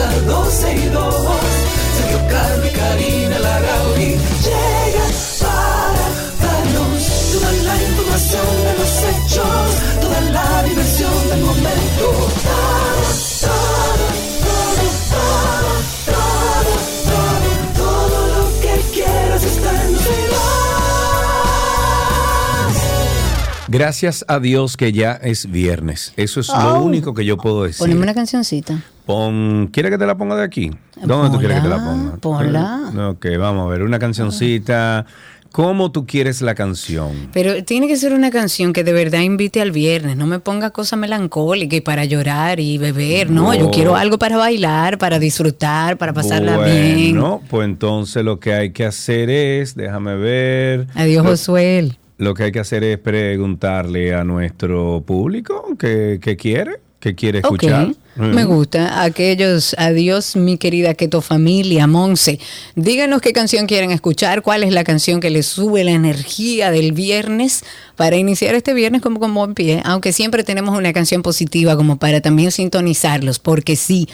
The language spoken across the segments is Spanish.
comienza 12 y 2. Sergio Carlos y Karina Gracias a Dios que ya es viernes. Eso es Oh. lo único que yo puedo decir. Poneme una cancioncita. Pon, ¿Quieres que te la ponga de aquí? ¿Dónde tú quieres que te la ponga? Ponla. Eh, Ok, vamos a ver, una cancioncita. ¿Cómo tú quieres la canción? Pero tiene que ser una canción que de verdad invite al viernes. No me ponga cosas melancólicas y para llorar y beber. No, yo No. quiero algo para bailar, para disfrutar, para pasarla bien. Bueno, pues entonces lo que hay que hacer es, déjame ver. Adiós, Josuel. Lo que hay que hacer es preguntarle a nuestro público qué, qué quiere, qué quiere escuchar. me Mm. gusta. Aquellos, adiós mi querida Keto Familia, Monse. Díganos qué canción quieren escuchar, cuál es la canción que les sube la energía del viernes para iniciar este viernes como con buen pie, aunque siempre tenemos una canción positiva como para también sintonizarlos, porque sí,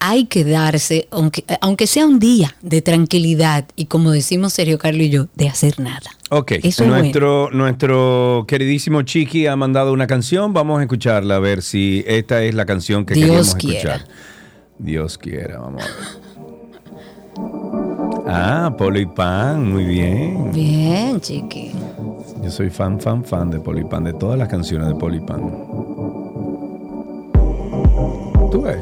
hay que darse, aunque, aunque sea un día de tranquilidad y como decimos Sergio Carlos y yo, de hacer nada. Ok, Eso es nuestro, nuestro queridísimo Chiqui ha mandado una canción. Vamos a escucharla a ver si esta es la canción que Dios quiera. escuchar. Dios quiera, vamos a ver. Ah, Polo y Pan, muy bien. Bien, chiqui. Yo soy fan, fan, fan de Polo y Pan, de todas las canciones de Polo y Pan. ¿Tú ves?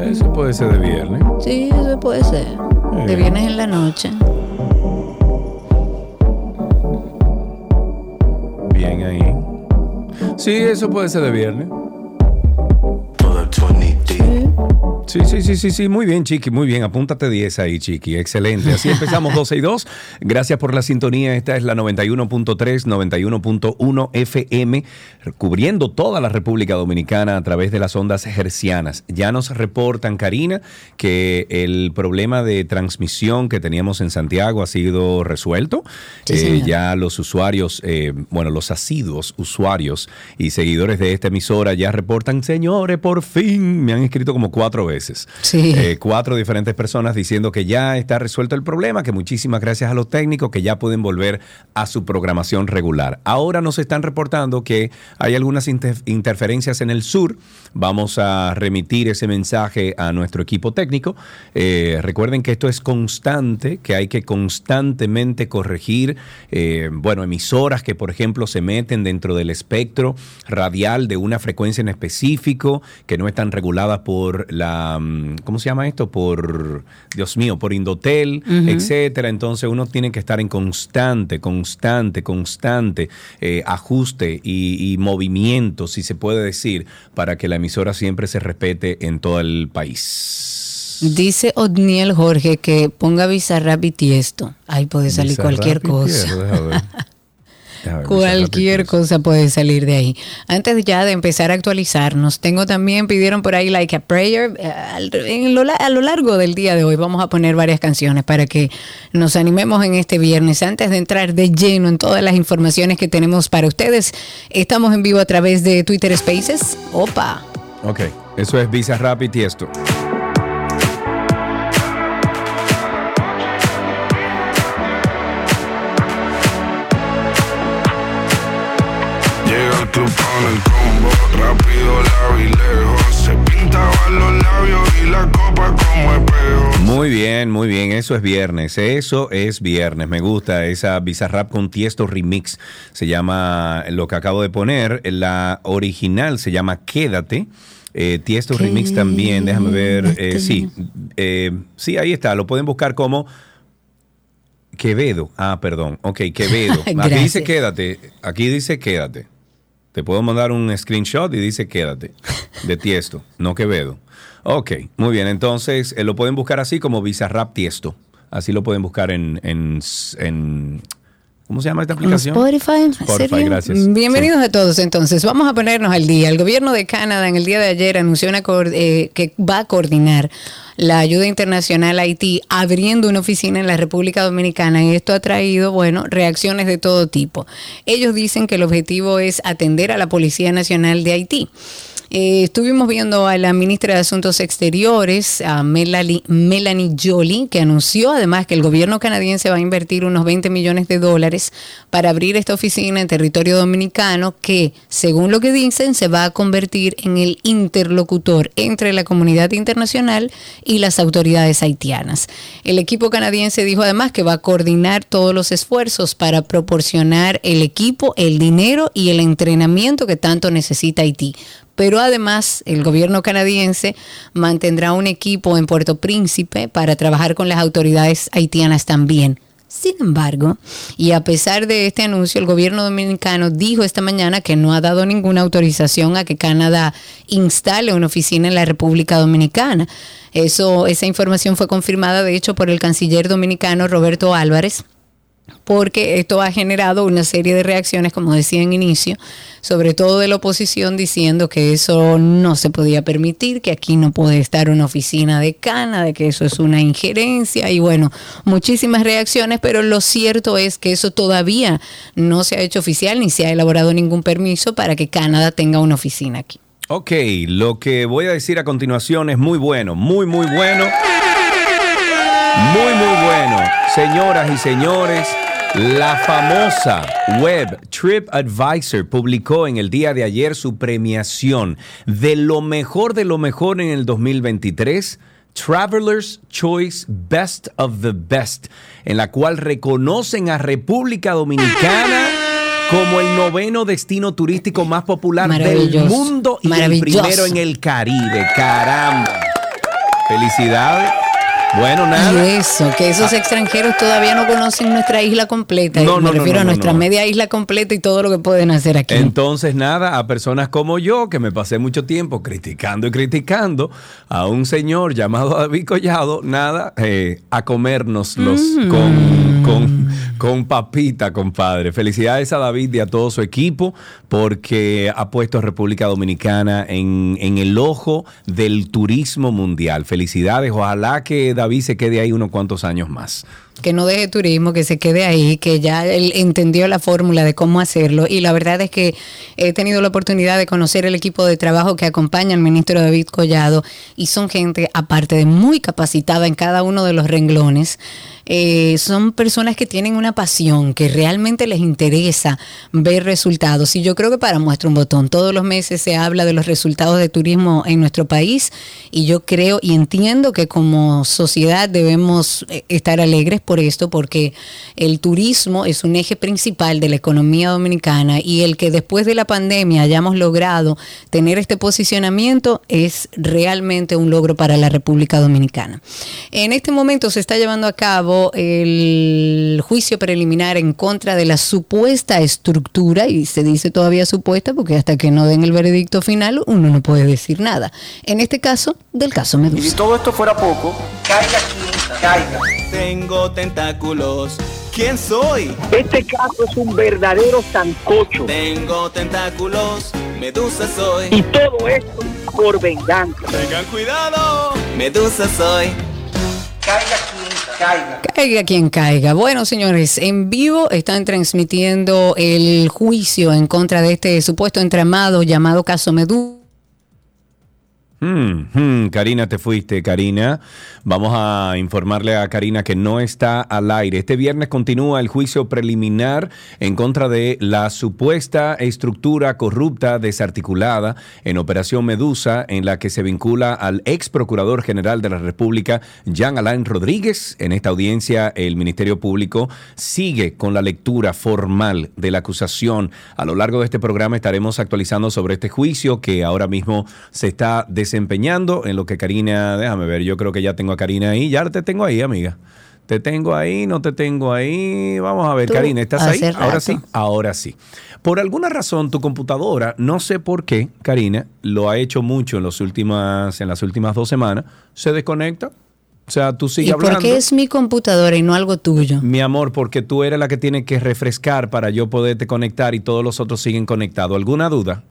Eso puede ser de viernes. Sí, eso puede ser. De Eh. viernes en la noche. Bien ahí. Sí, eso puede ser de viernes. Sí, sí, sí, sí, sí, muy bien, Chiqui, muy bien. Apúntate 10 ahí, Chiqui. Excelente. Así empezamos 12 y 2. Gracias por la sintonía. Esta es la 91.3, 91.1 FM, cubriendo toda la República Dominicana a través de las ondas hercianas. Ya nos reportan, Karina, que el problema de transmisión que teníamos en Santiago ha sido resuelto. Sí, Eh, ya los usuarios, eh, bueno, los asiduos usuarios y seguidores de esta emisora ya reportan, señores, por fin, me han escrito como cuatro veces. Sí. Eh, cuatro diferentes personas diciendo que ya está resuelto el problema, que muchísimas gracias a los técnicos que ya pueden volver a su programación regular. Ahora nos están reportando que hay algunas inter- interferencias en el sur. Vamos a remitir ese mensaje a nuestro equipo técnico. Eh, recuerden que esto es constante, que hay que constantemente corregir, eh, bueno, emisoras que, por ejemplo, se meten dentro del espectro radial de una frecuencia en específico, que no están reguladas por la, mm, ¿cómo se llama esto? Por, Dios mío, por Indotel, etcétera. Entonces uno tiene que estar en constante, constante, constante eh, ajuste y, y movimiento, si se puede decir, para que la emisora siempre se respete en todo el país. Dice Odniel Jorge que ponga Bizarrap y Tiesto. Ahí puede salir Bizarrap cualquier cosa. ver. Cualquier cosa puede salir de ahí. Antes ya de empezar a actualizarnos, tengo también, pidieron por ahí Like a Prayer. eh, en lo a lo largo del día de hoy vamos a poner varias canciones para que nos animemos en este viernes. Antes de entrar de lleno en todas las informaciones que tenemos para ustedes, estamos en vivo a través de Twitter Spaces. Opa. Ok, eso es Visa Rap y Tiesto. Club con el combo, rápido la vi lejos. Se pintaban los labios y la copa como espejo. Muy bien, muy bien. Eso es viernes. Eso es viernes. Me gusta esa Bizarrap con Tiesto remix. Se llama lo que acabo de poner. La original se llama Quédate. Eh, Tiesto remix también. Déjame ver. eh, sí, eh, sí, ahí está. Lo pueden buscar como Quevedo. Ah, perdón. Ok, Quevedo. Aquí dice Quédate. Aquí dice Quédate. Te puedo mandar un screenshot y dice quédate, de Tiesto, no Quevedo. Ok, muy bien, entonces eh, lo pueden buscar así como Bizarrap Tiesto. Así lo pueden buscar en, en, en- ¿cómo se llama esta aplicación? Spotify. Spotify, ¿sería? gracias. Bienvenidos a todos entonces. Vamos a ponernos al día. El gobierno de Canadá en el día de ayer anunció una eh, que va a coordinar la ayuda internacional a Haití abriendo una oficina en la República Dominicana y esto ha traído, bueno, reacciones de todo tipo. Ellos dicen que el objetivo es atender a la Policía Nacional de Haití. Eh, estuvimos viendo a la ministra de Asuntos Exteriores, a Melanie, Melanie Jolie, que anunció además que el gobierno canadiense va a invertir unos 20 millones de dólares para abrir esta oficina en territorio dominicano que, según lo que dicen, se va a convertir en el interlocutor entre la comunidad internacional y las autoridades haitianas. El equipo canadiense dijo además que va a coordinar todos los esfuerzos para proporcionar el equipo, el dinero y el entrenamiento que tanto necesita Haití pero además el gobierno canadiense mantendrá un equipo en Puerto Príncipe para trabajar con las autoridades haitianas también. Sin embargo, y a pesar de este anuncio, el gobierno dominicano dijo esta mañana que no ha dado ninguna autorización a que Canadá instale una oficina en la República Dominicana. Eso, esa información fue confirmada, de hecho, por el canciller dominicano Roberto Álvarez porque esto ha generado una serie de reacciones, como decía en inicio, sobre todo de la oposición diciendo que eso no se podía permitir, que aquí no puede estar una oficina de Cana, de que eso es una injerencia y bueno, muchísimas reacciones, pero lo cierto es que eso todavía no se ha hecho oficial ni se ha elaborado ningún permiso para que Canadá tenga una oficina aquí. Ok, lo que voy a decir a continuación es muy bueno, muy, muy bueno. Muy, muy bueno. Señoras y señores, la famosa web TripAdvisor publicó en el día de ayer su premiación de lo mejor de lo mejor en el 2023. Traveler's Choice Best of the Best, en la cual reconocen a República Dominicana como el noveno destino turístico más popular del mundo y el primero en el Caribe. Caramba. Felicidades. Bueno, Y nada. eso, que esos extranjeros todavía no conocen nuestra isla completa. No, Me no, no, refiero no, a no, nuestra no. media isla completa y todo lo que pueden hacer aquí. Entonces, nada, a personas como yo, que me pasé mucho tiempo criticando y criticando a un señor llamado David Collado, nada, eh, a comérnoslos Mm. con, con, con papita, compadre. Felicidades a David y a todo su equipo, porque ha puesto a República Dominicana en, en el ojo del turismo mundial. Felicidades, ojalá que David se quede ahí unos cuantos años más. Que no deje turismo, que se quede ahí, que ya él entendió la fórmula de cómo hacerlo. Y la verdad es que he tenido la oportunidad de conocer el equipo de trabajo que acompaña al ministro David Collado y son gente, aparte de muy capacitada en cada uno de los renglones, eh, son personas que tienen una pasión, que realmente les interesa ver resultados. Y yo creo que para muestra un botón, todos los meses se habla de los resultados de turismo en nuestro país y yo creo y entiendo que como sociedad debemos eh, estar alegres esto porque el turismo es un eje principal de la economía dominicana y el que después de la pandemia hayamos logrado tener este posicionamiento es realmente un logro para la República Dominicana. En este momento se está llevando a cabo el juicio preliminar en contra de la supuesta estructura y se dice todavía supuesta porque hasta que no den el veredicto final uno no puede decir nada. En este caso, del caso Y si Medusa. todo esto fuera poco, caiga quien caiga. Tengo tentáculos. ¿Quién soy? Este caso es un verdadero sancocho. Tengo tentáculos. Medusa soy. Y todo esto por venganza. Tengan cuidado. Medusa soy. Caiga quien caiga. Caiga quien caiga. Bueno, señores, en vivo están transmitiendo el juicio en contra de este supuesto entramado llamado caso Medusa. Hmm, hmm, Karina, te fuiste, Karina. Vamos a informarle a Karina que no está al aire. Este viernes continúa el juicio preliminar en contra de la supuesta estructura corrupta desarticulada en Operación Medusa, en la que se vincula al ex procurador general de la República, Jean Alain Rodríguez. En esta audiencia, el Ministerio Público sigue con la lectura formal de la acusación. A lo largo de este programa estaremos actualizando sobre este juicio que ahora mismo se está desempeñando en lo que Karina, déjame ver, yo creo que ya tengo a Karina ahí, ya te tengo ahí, amiga. Te tengo ahí, no te tengo ahí. Vamos a ver, Tú, Karina, ¿estás ahí? Ahora sí, ahora sí. Por alguna razón, tu computadora, no sé por qué, Karina, lo ha hecho mucho en, los últimas, en las últimas dos semanas, se desconecta. O sea, tú ¿Y sigues por hablando. qué es mi computadora y no algo tuyo? Mi amor, porque tú eres la que tiene que refrescar para yo poderte conectar y todos los otros siguen conectados. ¿Alguna duda?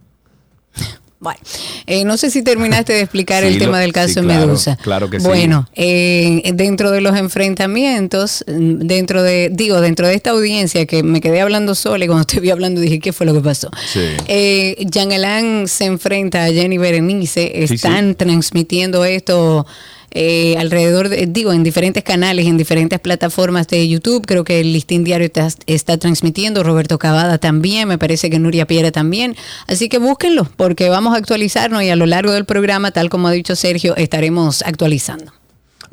Bueno, eh, no sé si terminaste de explicar Sí, el lo- tema del sí, caso claro, Medusa. claro que sí. Bueno, eh, dentro de los enfrentamientos, mm, dentro de, digo, dentro de esta audiencia que me quedé hablando sola y cuando te vi hablando dije, ¿qué fue lo que pasó? Sí. Eh, Jean Alain se enfrenta a Jenny Berenice, Sí, sí. están transmitiendo esto eh, alrededor, de, digo, en diferentes canales, en diferentes plataformas de YouTube. Creo que el Listín Diario está, está transmitiendo, Roberto Cavada también, me parece que Nuria Piera también. Así que búsquenlo, porque vamos a actualizarnos y a lo largo del programa, tal como ha dicho Sergio, estaremos actualizando.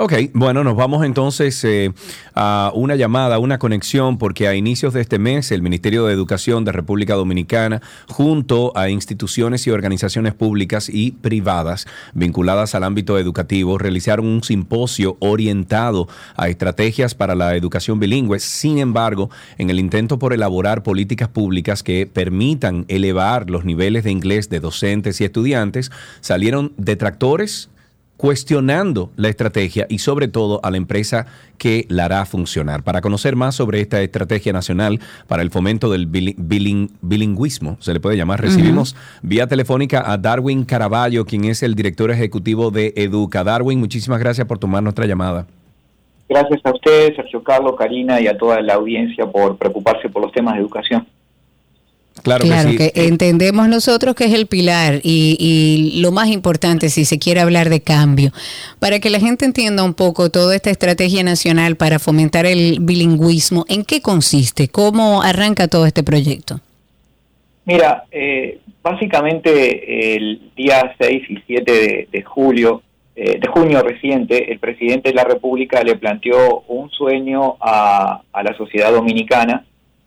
Ok, bueno, nos vamos entonces eh, a una llamada, una conexión, porque a inicios de este mes el Ministerio de Educación de República Dominicana, junto a instituciones y organizaciones públicas y privadas vinculadas al ámbito educativo, realizaron un simposio orientado a estrategias para la educación bilingüe. Sin embargo, en el intento por elaborar políticas públicas que permitan elevar los niveles de inglés de docentes y estudiantes, salieron detractores cuestionando la estrategia y sobre todo a la empresa que la hará funcionar. Para conocer más sobre esta estrategia nacional para el fomento del bili- bilin- bilingüismo, se le puede llamar, recibimos vía telefónica a Darwin Caraballo, quien es el director ejecutivo de Educa. Darwin, muchísimas gracias por tomar nuestra llamada. Gracias a ustedes, Sergio Carlos, Karina y a toda la audiencia por preocuparse por los temas de educación. Claro, Claro, que sí. que entendemos nosotros que es el pilar y, y lo más importante si se quiere hablar de cambio. Para que la gente entienda un poco toda esta estrategia nacional para fomentar el bilingüismo, ¿en qué consiste? ¿Cómo arranca todo este proyecto? Mira, eh, básicamente el día 6 y 7 de, de julio, eh, de junio reciente, el presidente de la República le planteó un sueño a, a la sociedad dominicana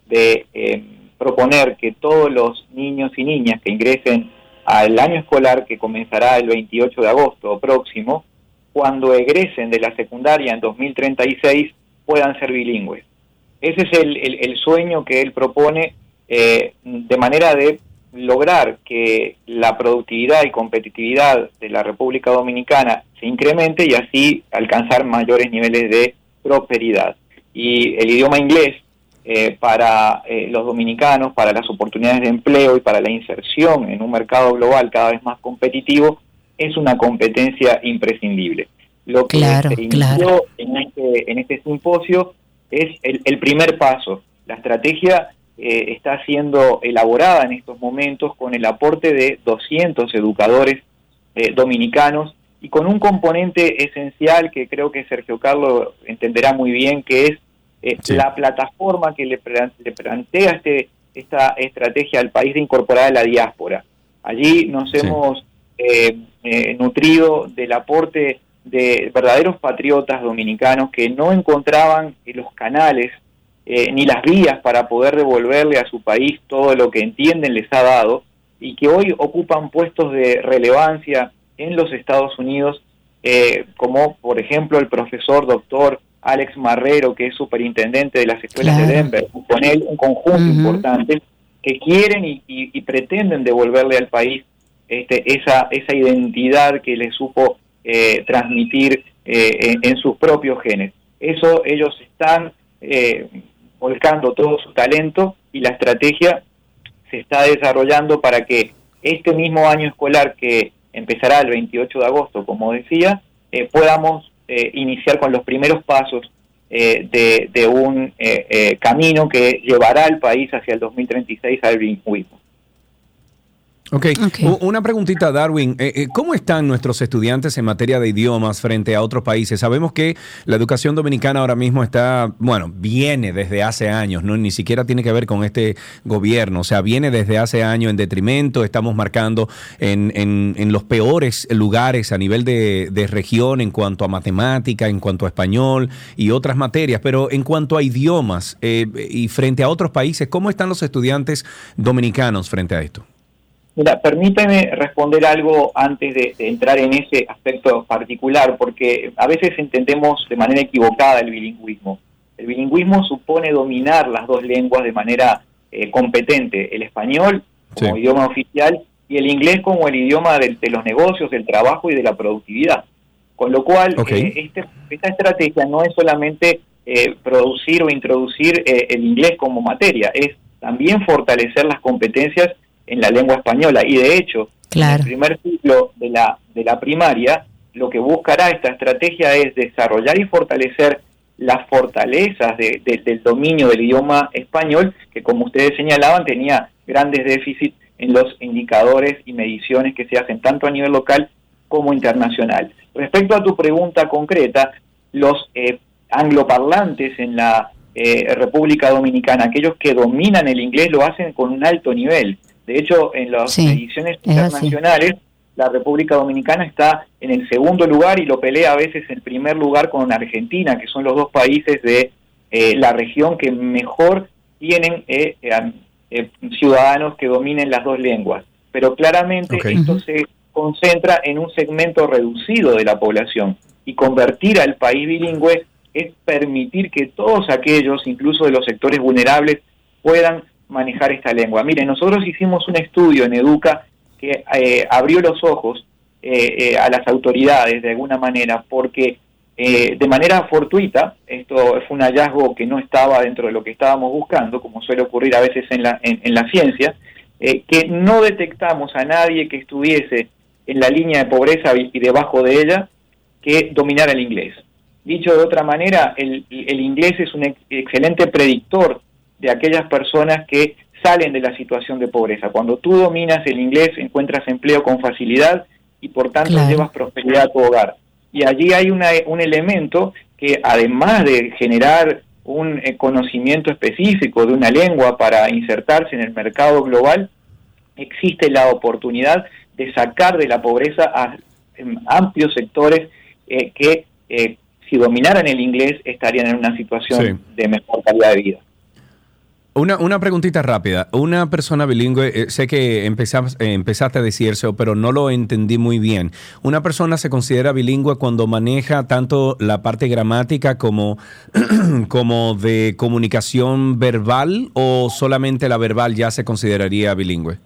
de eh, proponer que todos los niños y niñas que ingresen al año escolar que comenzará el 28 de agosto próximo, cuando egresen de la secundaria en 2036 puedan ser bilingües. Ese es el, el- sueño que él propone eh, de manera de lograr que la productividad y competitividad de la República Dominicana se incremente y así alcanzar mayores niveles de prosperidad. Y el idioma inglés eh, para eh, los dominicanos, para las oportunidades de empleo y para la inserción en un mercado global cada vez más competitivo, es una competencia imprescindible. Lo que Claro, se inició claro. en, este, en este simposio es el, el primer paso. La estrategia eh, está siendo elaborada en estos momentos con el aporte de 200 educadores eh, dominicanos y con un componente esencial que creo que Sergio Carlos entenderá muy bien, que es eh, Sí. la plataforma que le, plan- le plantea este, esta estrategia al país de incorporar a la diáspora. Allí nos Sí. hemos eh, eh, nutrido del aporte de verdaderos patriotas dominicanos que no encontraban los canales eh, ni las vías para poder devolverle a su país todo lo que entienden les ha dado y que hoy ocupan puestos de relevancia en los Estados Unidos, eh, como por ejemplo el profesor doctor Alex Marrero, que es superintendente de las escuelas Claro. de Denver, con él un conjunto importante que quieren y, y- y pretenden devolverle al país este, esa, esa identidad que le supo eh, transmitir eh, en, en sus propios genes. Eso ellos están eh, volcando todo su talento y la estrategia se está desarrollando para que este mismo año escolar que empezará el 28 de agosto, como decía, eh, podamos eh, iniciar con los primeros pasos eh, de, un eh, eh, camino que llevará al país hacia el 2036 al bilingüismo. Ok, Ok. Una preguntita, Darwin. Eh, eh, ¿Cómo están nuestros estudiantes en materia de idiomas frente a otros países? Sabemos que la educación dominicana ahora mismo está, bueno, viene desde hace años, no ni siquiera tiene que ver con este gobierno, o sea, viene desde hace años en detrimento, estamos marcando en, en- en los peores lugares a nivel de, de región en cuanto a matemática, en cuanto a español y otras materias, pero en cuanto a idiomas eh, y frente a otros países, ¿cómo están los estudiantes dominicanos frente a esto? Mira, permíteme responder algo antes de, de entrar en ese aspecto particular, porque a veces entendemos de manera equivocada el bilingüismo. El bilingüismo supone dominar las dos lenguas de manera eh, competente, el español como Sí. idioma oficial y el inglés como el idioma de, los negocios, del trabajo y de la productividad. Con lo cual, eh, este- esta estrategia no es solamente eh, producir o introducir eh, el inglés como materia, es también fortalecer las competencias en la lengua española. Y de hecho, Claro. en el primer ciclo de la, de la primaria, lo que buscará esta estrategia es desarrollar y fortalecer las fortalezas de- de- del dominio del idioma español, que como ustedes señalaban tenía grandes déficits en los indicadores y mediciones que se hacen tanto a nivel local como internacional. Respecto a tu pregunta concreta, los eh, angloparlantes en la eh, República Dominicana, aquellos que dominan el inglés, lo hacen con un alto nivel. De hecho, en las Sí, mediciones es así. internacionales, la República Dominicana está en el segundo lugar y lo pelea a veces en primer lugar con Argentina, que son los dos países de eh, la región que mejor tienen eh, eh, eh, ciudadanos que dominen las dos lenguas. Pero claramente esto se concentra en un segmento reducido de la población y convertir al país bilingüe es permitir que todos aquellos, incluso de los sectores vulnerables, puedan manejar esta lengua. Miren, nosotros hicimos un estudio en Educa que eh, abrió los ojos eh, eh, a las autoridades de alguna manera, porque eh, de manera fortuita, esto fue un hallazgo que no estaba dentro de lo que estábamos buscando, como suele ocurrir a veces en la, en, la ciencia, eh, que no detectamos a nadie que estuviese en la línea de pobreza y debajo de ella que dominara el inglés. Dicho de otra manera, el, el inglés es un ex- excelente predictor de aquellas personas que salen de la situación de pobreza. Cuando tú dominas el inglés, encuentras empleo con facilidad y por tanto Claro. llevas prosperidad a tu hogar. Y allí hay una- un elemento que además de generar un eh, conocimiento específico de una lengua para insertarse en el mercado global, existe la oportunidad de sacar de la pobreza a em, amplios sectores eh, que eh, si dominaran el inglés estarían en una situación Sí. de mejor calidad de vida. Una, una preguntita rápida. Una persona bilingüe, eh, sé que empezas- eh, empezaste a decir eso, pero no lo entendí muy bien. ¿Una persona se considera bilingüe cuando maneja tanto la parte gramática como, como de comunicación verbal o solamente la verbal ya se consideraría bilingüe?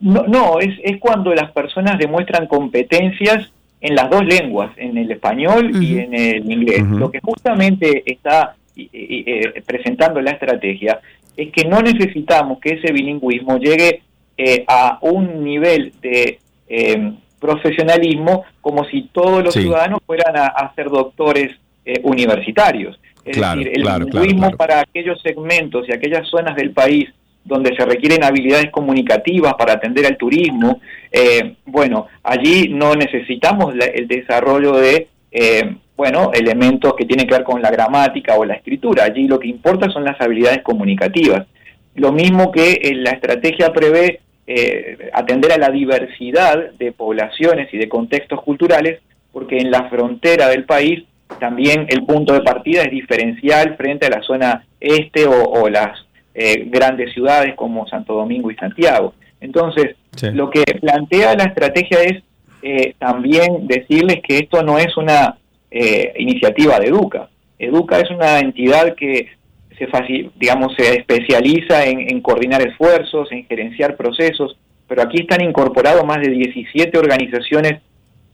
No, no es, es cuando las personas demuestran competencias en las dos lenguas, en el español y en el inglés. Lo que justamente está y- y- eh, presentando la estrategia es que no necesitamos que ese bilingüismo llegue eh, a un nivel de eh, profesionalismo como si todos los Sí. ciudadanos fueran a, a ser doctores eh, universitarios. Es Claro, decir, el claro, bilingüismo claro. para aquellos segmentos y aquellas zonas del país donde se requieren habilidades comunicativas para atender al turismo, eh, bueno, allí no necesitamos la- el desarrollo de, eh, bueno, elementos que tienen que ver con la gramática o la escritura. Allí lo que importa son las habilidades comunicativas. Lo mismo que eh, la estrategia prevé eh, atender a la diversidad de poblaciones y de contextos culturales, porque en la frontera del país también el punto de partida es diferencial frente a la zona este o, o las eh, grandes ciudades como Santo Domingo y Santiago. Entonces, Sí. lo que plantea la estrategia es eh, también decirles que esto no es una eh, iniciativa de Educa. Educa es una entidad que se digamos se especializa en, coordinar esfuerzos, en gerenciar procesos, pero aquí están incorporados más de 17 organizaciones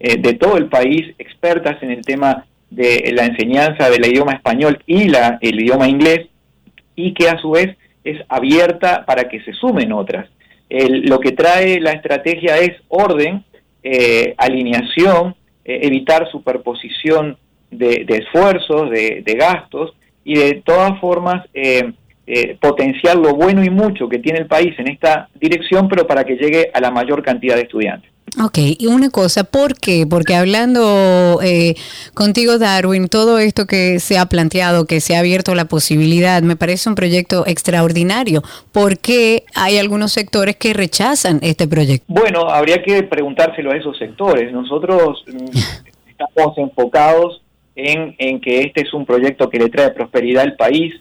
eh, de todo el país expertas en el tema de la enseñanza del idioma español y la, el idioma inglés y que a su vez es abierta para que se sumen otras. Lo que trae la estrategia es orden, eh, alineación, eh, evitar superposición de, de esfuerzos, de, de gastos y de todas formas eh, eh, potenciar lo bueno y mucho que tiene el país en esta dirección, pero para que llegue a la mayor cantidad de estudiantes. Ok, y una cosa, ¿por qué? Porque hablando eh, contigo, Darwin, todo esto que se ha planteado, que se ha abierto la posibilidad, me parece un proyecto extraordinario. ¿Por qué hay algunos sectores que rechazan este proyecto? Bueno, habría que preguntárselo a esos sectores. Nosotros mm, estamos enfocados en, en que este es un proyecto que le trae prosperidad al país,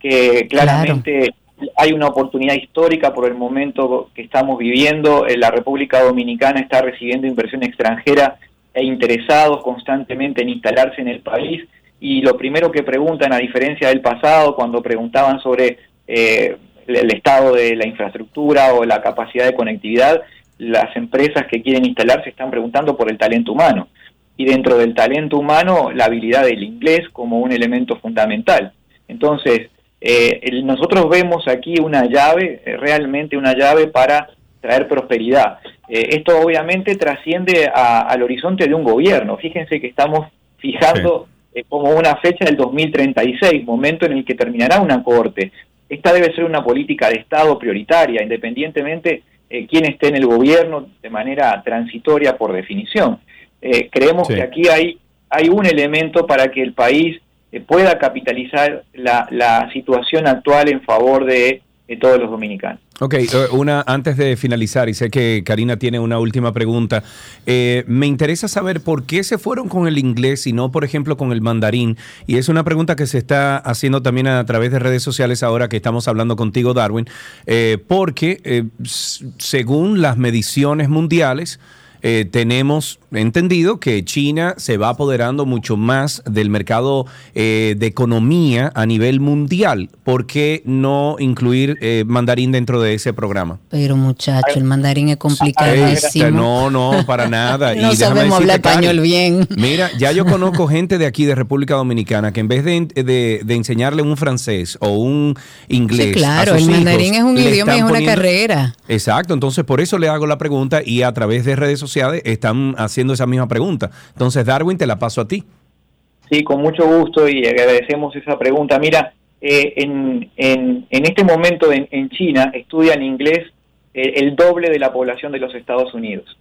que claramente hay una oportunidad histórica por el momento que estamos viviendo. Eh, La República Dominicana está recibiendo inversión extranjera e interesados constantemente en instalarse en el país. Y lo primero que preguntan, a diferencia del pasado, cuando preguntaban sobre eh, el estado de la infraestructura o la capacidad de conectividad, las empresas que quieren instalarse están preguntando por el talento humano. Y dentro del talento humano, la habilidad del inglés como un elemento fundamental. Entonces, eh, el- nosotros vemos aquí una llave, eh, realmente una llave para traer prosperidad. Eh, esto obviamente trasciende a- al horizonte de un gobierno. Fíjense que estamos fijando eh, como una fecha del 2036, momento en el que terminará una corte. Esta debe ser una política de Estado prioritaria, independientemente eh, quién esté en el gobierno de manera transitoria por definición. Eh, creemos Sí. que aquí hay, hay un elemento para que el país pueda capitalizar la, situación actual en favor de, todos los dominicanos. Ok, eh, una antes de finalizar, y sé que Karina tiene una última pregunta, eh, me interesa saber por qué se fueron con el inglés y no, por ejemplo, con el mandarín. Y es una pregunta que se está haciendo también a través de redes sociales ahora que estamos hablando contigo, Darwin, eh, porque eh, según las mediciones mundiales, eh, tenemos entendido que China se va apoderando mucho más del mercado eh, de economía a nivel mundial. ¿Por qué no incluir eh, mandarín dentro de ese programa? Pero muchacho, el mandarín es Este, complicadísimo. no, no, para nada. No sabemos hablar Karen, español bien. Mira, ya yo conozco gente de aquí, de República Dominicana, que en vez de, de- de enseñarle un francés o un inglés. Sí, claro, a sus el mandarín hijos, es un idioma y es una poniendo- carrera. Exacto, entonces por eso le hago la pregunta y a través de redes sociales están haciendo esa misma pregunta. Entonces, Darwin, te la paso a ti. Sí, con mucho gusto y agradecemos esa pregunta. Mira, eh, en, en, en este momento en, en China estudian inglés eh, el doble de la población de los Estados Unidos.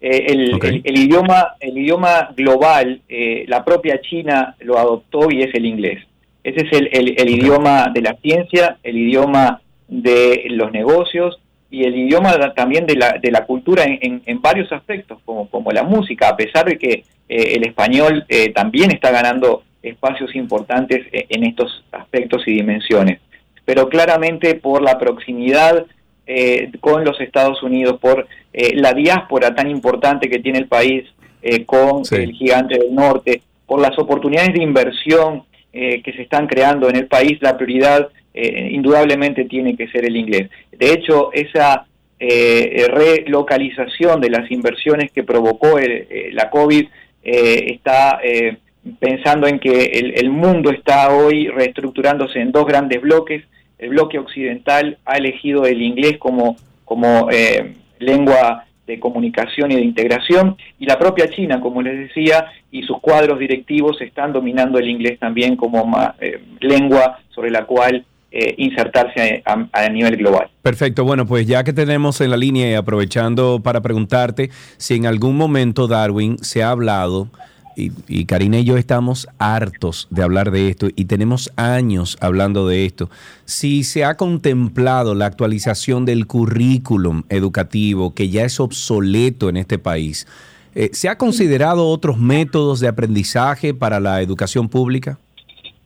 Eh, el, Ok. el- el idioma, el idioma global, la propia China lo adoptó y es el inglés. Ese es el, el- el idioma de la ciencia, el idioma de los negocios y el idioma también de la, de la cultura en, en- en varios aspectos, como, como la música, a pesar de que eh, el español eh, también está ganando espacios importantes eh, en estos aspectos y dimensiones. Pero claramente por la proximidad eh, con los Estados Unidos, por eh, la diáspora tan importante que tiene el país eh, con Sí. el gigante del norte, por las oportunidades de inversión eh, que se están creando en el país, la prioridad eh, indudablemente tiene que ser el inglés. De hecho, esa eh, relocalización de las inversiones que provocó eh, la COVID eh, está eh, pensando en que el, mundo está hoy reestructurándose en dos grandes bloques. El bloque occidental ha elegido el inglés como, como eh, lengua de comunicación y de integración, y la propia China, como les decía, y sus cuadros directivos están dominando el inglés también como ma- eh, lengua sobre la cual eh, insertarse a, nivel global. Perfecto, bueno, pues ya que tenemos en la línea y aprovechando para preguntarte si en algún momento, Darwin, se ha hablado, y, y Karina y yo estamos hartos de hablar de esto y tenemos años hablando de esto, si se ha contemplado la actualización del currículum educativo que ya es obsoleto en este país, eh, ¿se ha considerado otros métodos de aprendizaje para la educación pública?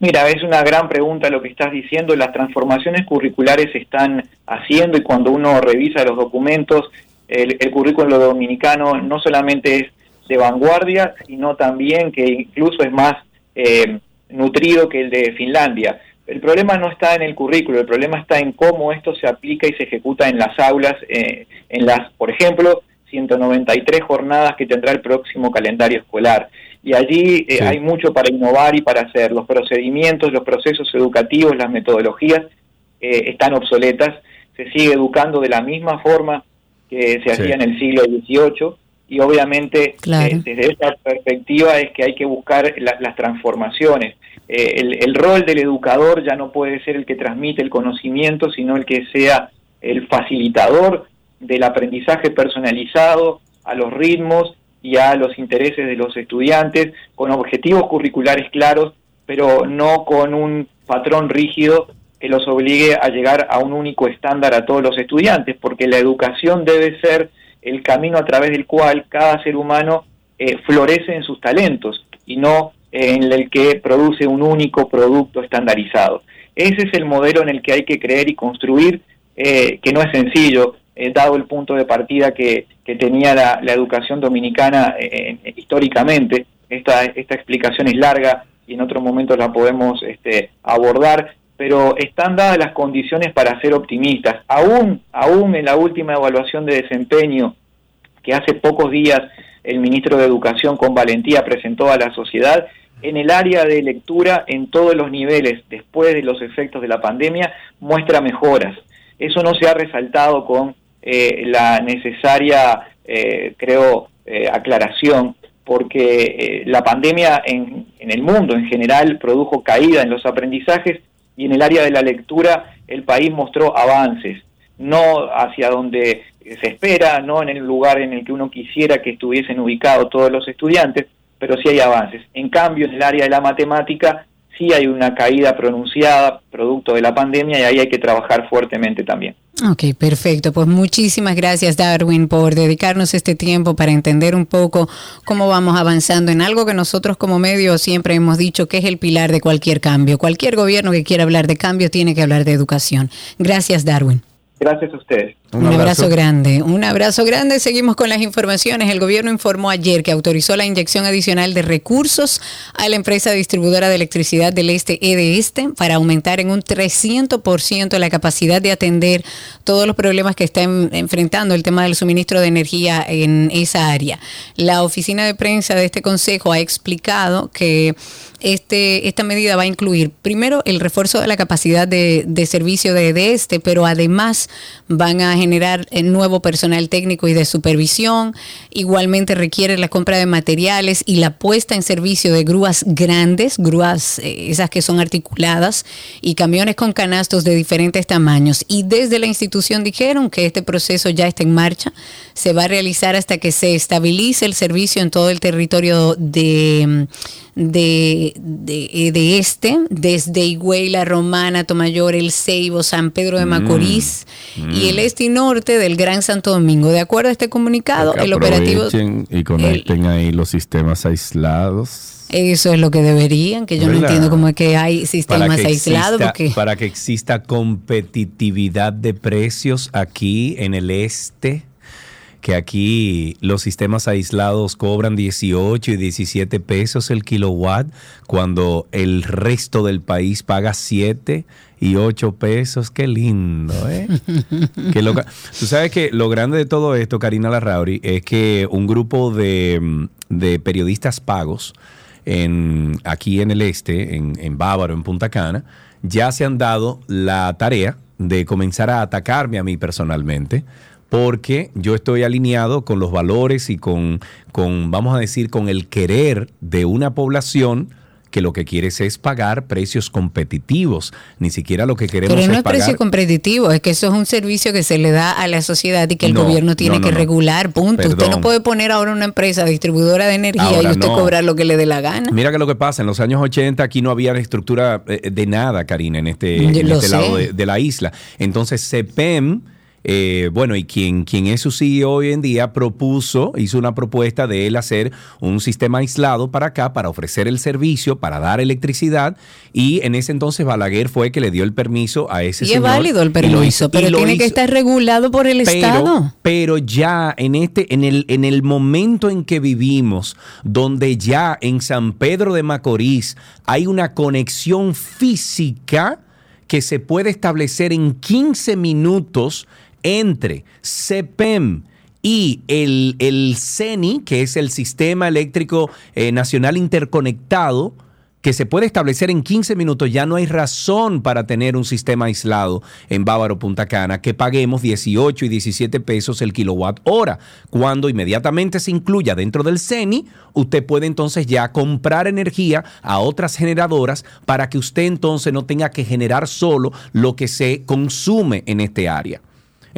Mira, es una gran pregunta lo que estás diciendo. Las transformaciones curriculares se están haciendo y cuando uno revisa los documentos, el, el currículo dominicano no solamente es de vanguardia, sino también que incluso es más eh, nutrido que el de Finlandia. El problema no está en el currículo, el problema está en cómo esto se aplica y se ejecuta en las aulas, eh, en las, por ejemplo, 193 jornadas que tendrá el próximo calendario escolar. Y allí eh, Sí. hay mucho para innovar y para hacer. Los procedimientos, los procesos educativos, las metodologías eh, están obsoletas. Se sigue educando de la misma forma que se Sí. hacía en el siglo XVIII y obviamente Claro. eh, desde esa perspectiva es que hay que buscar la- las transformaciones. Eh, el, el rol del educador ya no puede ser el que transmite el conocimiento, sino el que sea el facilitador del aprendizaje personalizado a los ritmos y a los intereses de los estudiantes, con objetivos curriculares claros, pero no con un patrón rígido que los obligue a llegar a un único estándar a todos los estudiantes, porque la educación debe ser el camino a través del cual cada ser humano eh, florece en sus talentos y no en el que produce un único producto estandarizado. ese es el modelo en el que hay que creer y construir, eh, que no es sencillo, eh, dado el punto de partida que, tenía la, educación dominicana eh, eh, históricamente. Esta, explicación es larga y en otros momentos la podemos este, abordar, pero están dadas las condiciones para ser optimistas. Aún, aún en la última evaluación de desempeño que hace pocos días el ministro de Educación con valentía presentó a la sociedad, en el área de lectura en todos los niveles después de los efectos de la pandemia muestra mejoras. Eso no se ha resaltado con eh, la necesaria, eh, creo, eh, aclaración, porque eh, la pandemia en, en el mundo en general produjo caída en los aprendizajes y en el área de la lectura el país mostró avances, no hacia donde se espera, no en el lugar en el que uno quisiera que estuviesen ubicados todos los estudiantes, pero sí hay avances. En cambio, en el área de la matemática sí hay una caída pronunciada producto de la pandemia y ahí hay que trabajar fuertemente también. Ok, perfecto. Pues muchísimas gracias Darwin por dedicarnos este tiempo para entender un poco cómo vamos avanzando en algo que nosotros como medio siempre hemos dicho que es el pilar de cualquier cambio. Cualquier gobierno que quiera hablar de cambio tiene que hablar de educación. Gracias Darwin. Gracias a ustedes. Un, abrazo. grande, un abrazo grande. Seguimos con las informaciones. El gobierno informó ayer que autorizó la inyección adicional de recursos a la empresa distribuidora de electricidad del Este, EDESTE, para aumentar en un 300% la capacidad de atender todos los problemas que está en- enfrentando el tema del suministro de energía en esa área. La oficina de prensa de este consejo ha explicado que este, esta medida va a incluir primero el refuerzo de la capacidad de, de servicio de, de este, pero además van a generar eh, nuevo personal técnico y de supervisión. Igualmente requiere la compra de materiales y la puesta en servicio de grúas grandes, grúas eh, esas que son articuladas y camiones con canastos de diferentes tamaños. Y desde la institución dijeron que este proceso ya está en marcha. Se va a realizar hasta que se estabilice el servicio en todo el territorio de de, de, de este, desde Higüey, La Romana, Tomayor, El Ceibo, San Pedro de Macorís y el este y norte del Gran Santo Domingo. De acuerdo a este comunicado, el operativo... y conecten ahí los sistemas aislados. Eso es lo que deberían, que yo no entiendo cómo es que hay sistemas que aislados. exista- Porque... para que exista competitividad de precios aquí en el este, que aquí los sistemas aislados cobran 18 y 17 pesos el kilowatt, cuando el resto del país paga 7 y 8 pesos. Qué lindo, ¿eh? Qué loca. Tú sabes que lo grande de todo esto, Karina Larrauri, es que un grupo de, mm, de periodistas pagos en, aquí en el este, en, en Bávaro, en Punta Cana, ya se han dado la tarea de comenzar a atacarme a mí personalmente, porque yo estoy alineado con los valores y con, con, vamos a decir, con el querer de una población que lo que quieres es pagar precios competitivos, ni siquiera lo que queremos Pero no es es pagar precio competitivo, es que eso es un servicio que se le da a la sociedad y que el No, gobierno tiene no, no, que regular, punto. Usted no puede poner ahora una empresa distribuidora de energía Ahora y usted cobrar lo que le dé la gana. Mira que lo que pasa, en los años 80 aquí no había estructura eh, de nada, Karina, en este, en este lado de, de la isla. Entonces, CEPEM, eh, bueno, y quien, quien es su CEO hoy en día, propuso, hizo una propuesta de él hacer un sistema aislado para acá, para ofrecer el servicio, para dar electricidad, y en ese entonces Balaguer fue que le dio el permiso a ese Y es señor. válido el y lo hizo- permiso, y pero tiene que hizo. estar regulado por el Estado. Pero ya en este, en el, en el momento en que vivimos, donde ya en San Pedro de Macorís hay una conexión física que se puede establecer en 15 minutos entre CEPEM y el, el CENI, que es el Sistema Eléctrico eh, Nacional Interconectado, que se puede establecer en 15 minutos, ya no hay razón para tener un sistema aislado en Bávaro Punta Cana que paguemos 18 y 17 pesos el kilowatt hora. Cuando inmediatamente se incluya dentro del CENI, usted puede entonces ya comprar energía a otras generadoras para que usted entonces no tenga que generar solo lo que se consume en este área.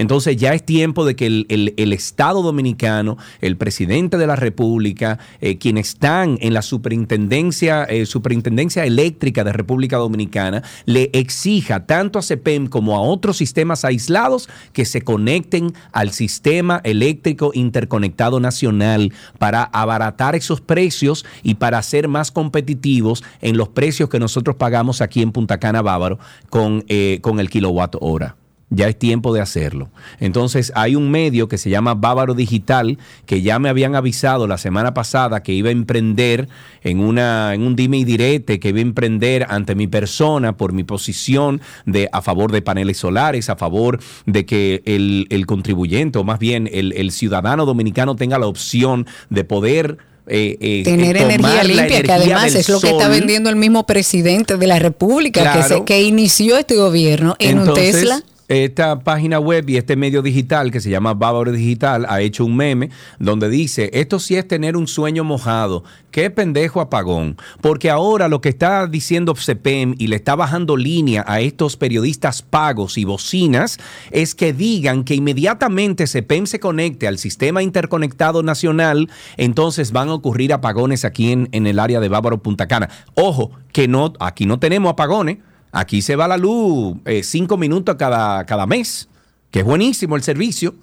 Entonces ya es tiempo de que el, el- Estado dominicano, el presidente de la República, eh, quienes están en la superintendencia, eh, superintendencia eléctrica de República Dominicana, le exija tanto a CEPEM como a otros sistemas aislados que se conecten al sistema eléctrico interconectado nacional para abaratar esos precios y para ser más competitivos en los precios que nosotros pagamos aquí en Punta Cana Bávaro con, eh, con el kilowatt hora. Ya es tiempo de hacerlo. Entonces hay un medio que se llama Bávaro Digital que ya me habían avisado la semana pasada que iba a emprender en, una, en un dime y direte, que iba a emprender ante mi persona por mi posición de, a favor de paneles solares, a favor de que el, el contribuyente o más bien el, el ciudadano dominicano tenga la opción de poder... eh, eh, Tener eh, energía limpia, que además es lo que está vendiendo el mismo presidente de la República, que, se- que inició este gobierno en un Tesla. Esta página web y este medio digital que se llama Bávaro Digital ha hecho un meme donde dice, esto sí es tener un sueño mojado. Qué pendejo apagón. Porque ahora lo que está diciendo CEPEM y le está bajando línea a estos periodistas pagos y bocinas es que digan que inmediatamente CEPEM se conecte al sistema interconectado nacional, entonces van a ocurrir apagones aquí en, el área de Bávaro Punta Cana. Ojo, que no, aquí no tenemos apagones. Aquí se va la luz eh, cinco minutos cada, cada mes, que es buenísimo el servicio,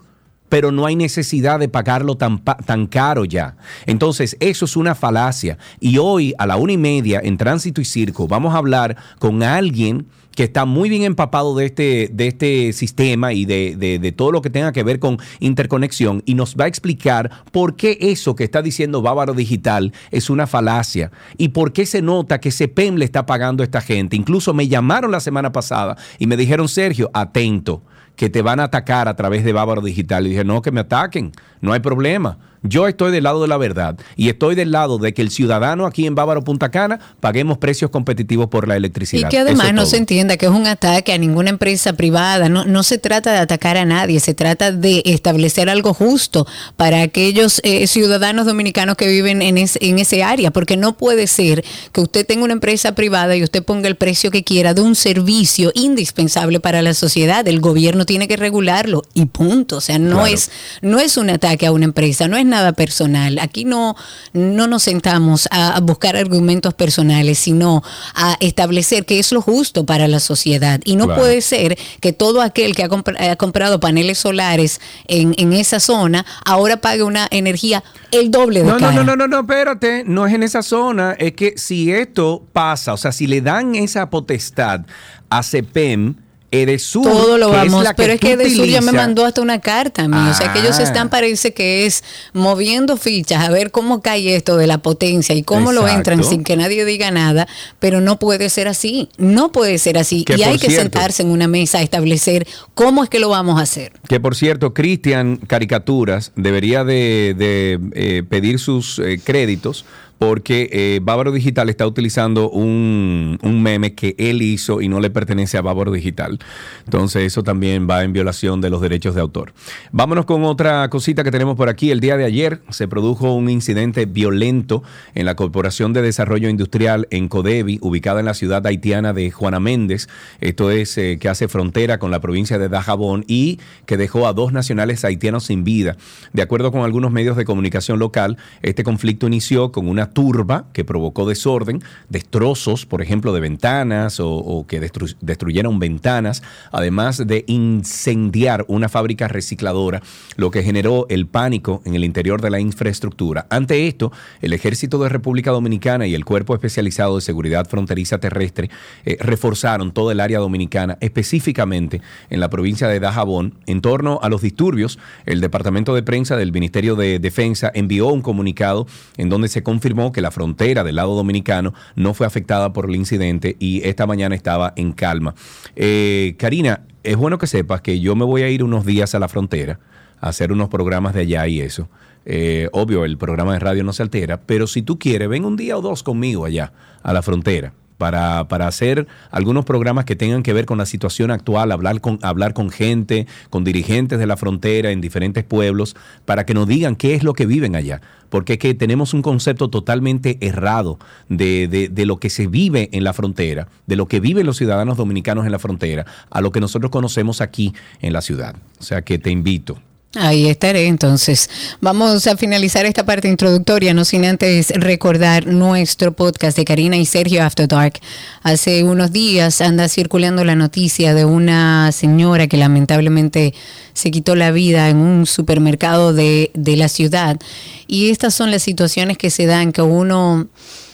pero no hay necesidad de pagarlo tan, tan caro ya. Entonces, eso es una falacia. Y hoy, a la una y media, en Tránsito y Circo, vamos a hablar con alguien que está muy bien empapado de este, de este sistema y de, de- de todo lo que tenga que ver con interconexión y nos va a explicar por qué eso que está diciendo Bávaro Digital es una falacia y por qué se nota que CEPEM le está pagando a esta gente. Incluso me llamaron la semana pasada y me dijeron, Sergio, atento, que te van a atacar a través de Bávaro Digital. Y dije, no, que me ataquen, no hay problema. Yo estoy del lado de la verdad y estoy del lado de que el ciudadano aquí en Bávaro Punta Cana paguemos precios competitivos por la Y electricidad. que además es no todo. se entienda que es un ataque a ninguna empresa privada. No, no se trata de atacar a nadie, se trata de establecer algo justo para aquellos eh, ciudadanos dominicanos que viven en, es- en ese área. Porque no puede ser que usted tenga una empresa privada y usted ponga el precio que quiera de un servicio indispensable para la sociedad. El gobierno tiene que regularlo y punto. O sea, no, Claro. es, no es un ataque a una empresa, no es nada personal. Aquí no, no nos sentamos a, buscar argumentos personales, sino a establecer qué es lo justo para la sociedad. Y no Claro. puede ser que todo aquel que ha, compra- ha comprado paneles solares en, en esa zona ahora pague una energía el doble de No, no, cara. no, no, no, no, espérate, no es en esa zona, es que si esto pasa, o sea, si le dan esa potestad a CEPEM, Edesur, Todo lo vamos, pero es que Edesur ya me mandó hasta una carta a mí. O sea que ellos Ah. están, parece que es moviendo fichas a ver cómo cae esto de la potencia y cómo lo entran sin que nadie diga nada, pero no puede ser así. No puede ser así. Que y hay que cierto- sentarse en una mesa a establecer cómo es que lo vamos a hacer. Que por cierto, Cristian Caricaturas debería de, de, eh, pedir sus eh, créditos porque eh, Bávaro Digital está utilizando un, un meme que él hizo y no le pertenece a Bávaro Digital. Entonces eso también va en violación de los derechos de autor. Vámonos con otra cosita que tenemos por aquí. El día de ayer se produjo un incidente violento en la Corporación de Desarrollo Industrial en Codevi, ubicada en la ciudad haitiana de Juana Méndez. Esto es eh, que hace frontera con la provincia de Dajabón y que dejó a dos nacionales haitianos sin vida. De acuerdo con algunos medios de comunicación local, este conflicto inició con una turba que provocó desorden, destrozos, por ejemplo, de ventanas o, que destru- destruyeron ventanas, además de incendiar una fábrica recicladora, lo que generó el pánico en el interior de la infraestructura. Ante esto, el Ejército de República Dominicana y el Cuerpo Especializado de Seguridad Fronteriza Terrestre eh, reforzaron toda el área dominicana, específicamente en la provincia de Dajabón. En torno a los disturbios, el Departamento de Prensa del Ministerio de Defensa envió un comunicado en donde se que la frontera del lado dominicano no fue afectada por el incidente y esta mañana estaba en calma. Eh, Karina, es bueno que sepas que yo me voy a ir unos días a la frontera a hacer unos programas de allá y eso. Eh, obvio, el programa de radio no se altera, pero si tú quieres, ven un día o dos conmigo allá, a la frontera. Para, para hacer algunos programas que tengan que ver con la situación actual, hablar con, hablar con gente, con dirigentes de la frontera en diferentes pueblos, para que nos digan qué es lo que viven allá. Porque es que tenemos un concepto totalmente errado de, de, de lo que se vive en la frontera, de lo que viven los ciudadanos dominicanos en la frontera, a lo que nosotros conocemos aquí en la ciudad. O sea que te invito. Ahí estaré entonces. Vamos a finalizar esta parte introductoria, no sin antes recordar nuestro podcast de Karina y Sergio After Dark. Hace unos días anda circulando la noticia de una señora que lamentablemente se quitó la vida en un supermercado de, de la ciudad. Y estas son las situaciones que se dan que uno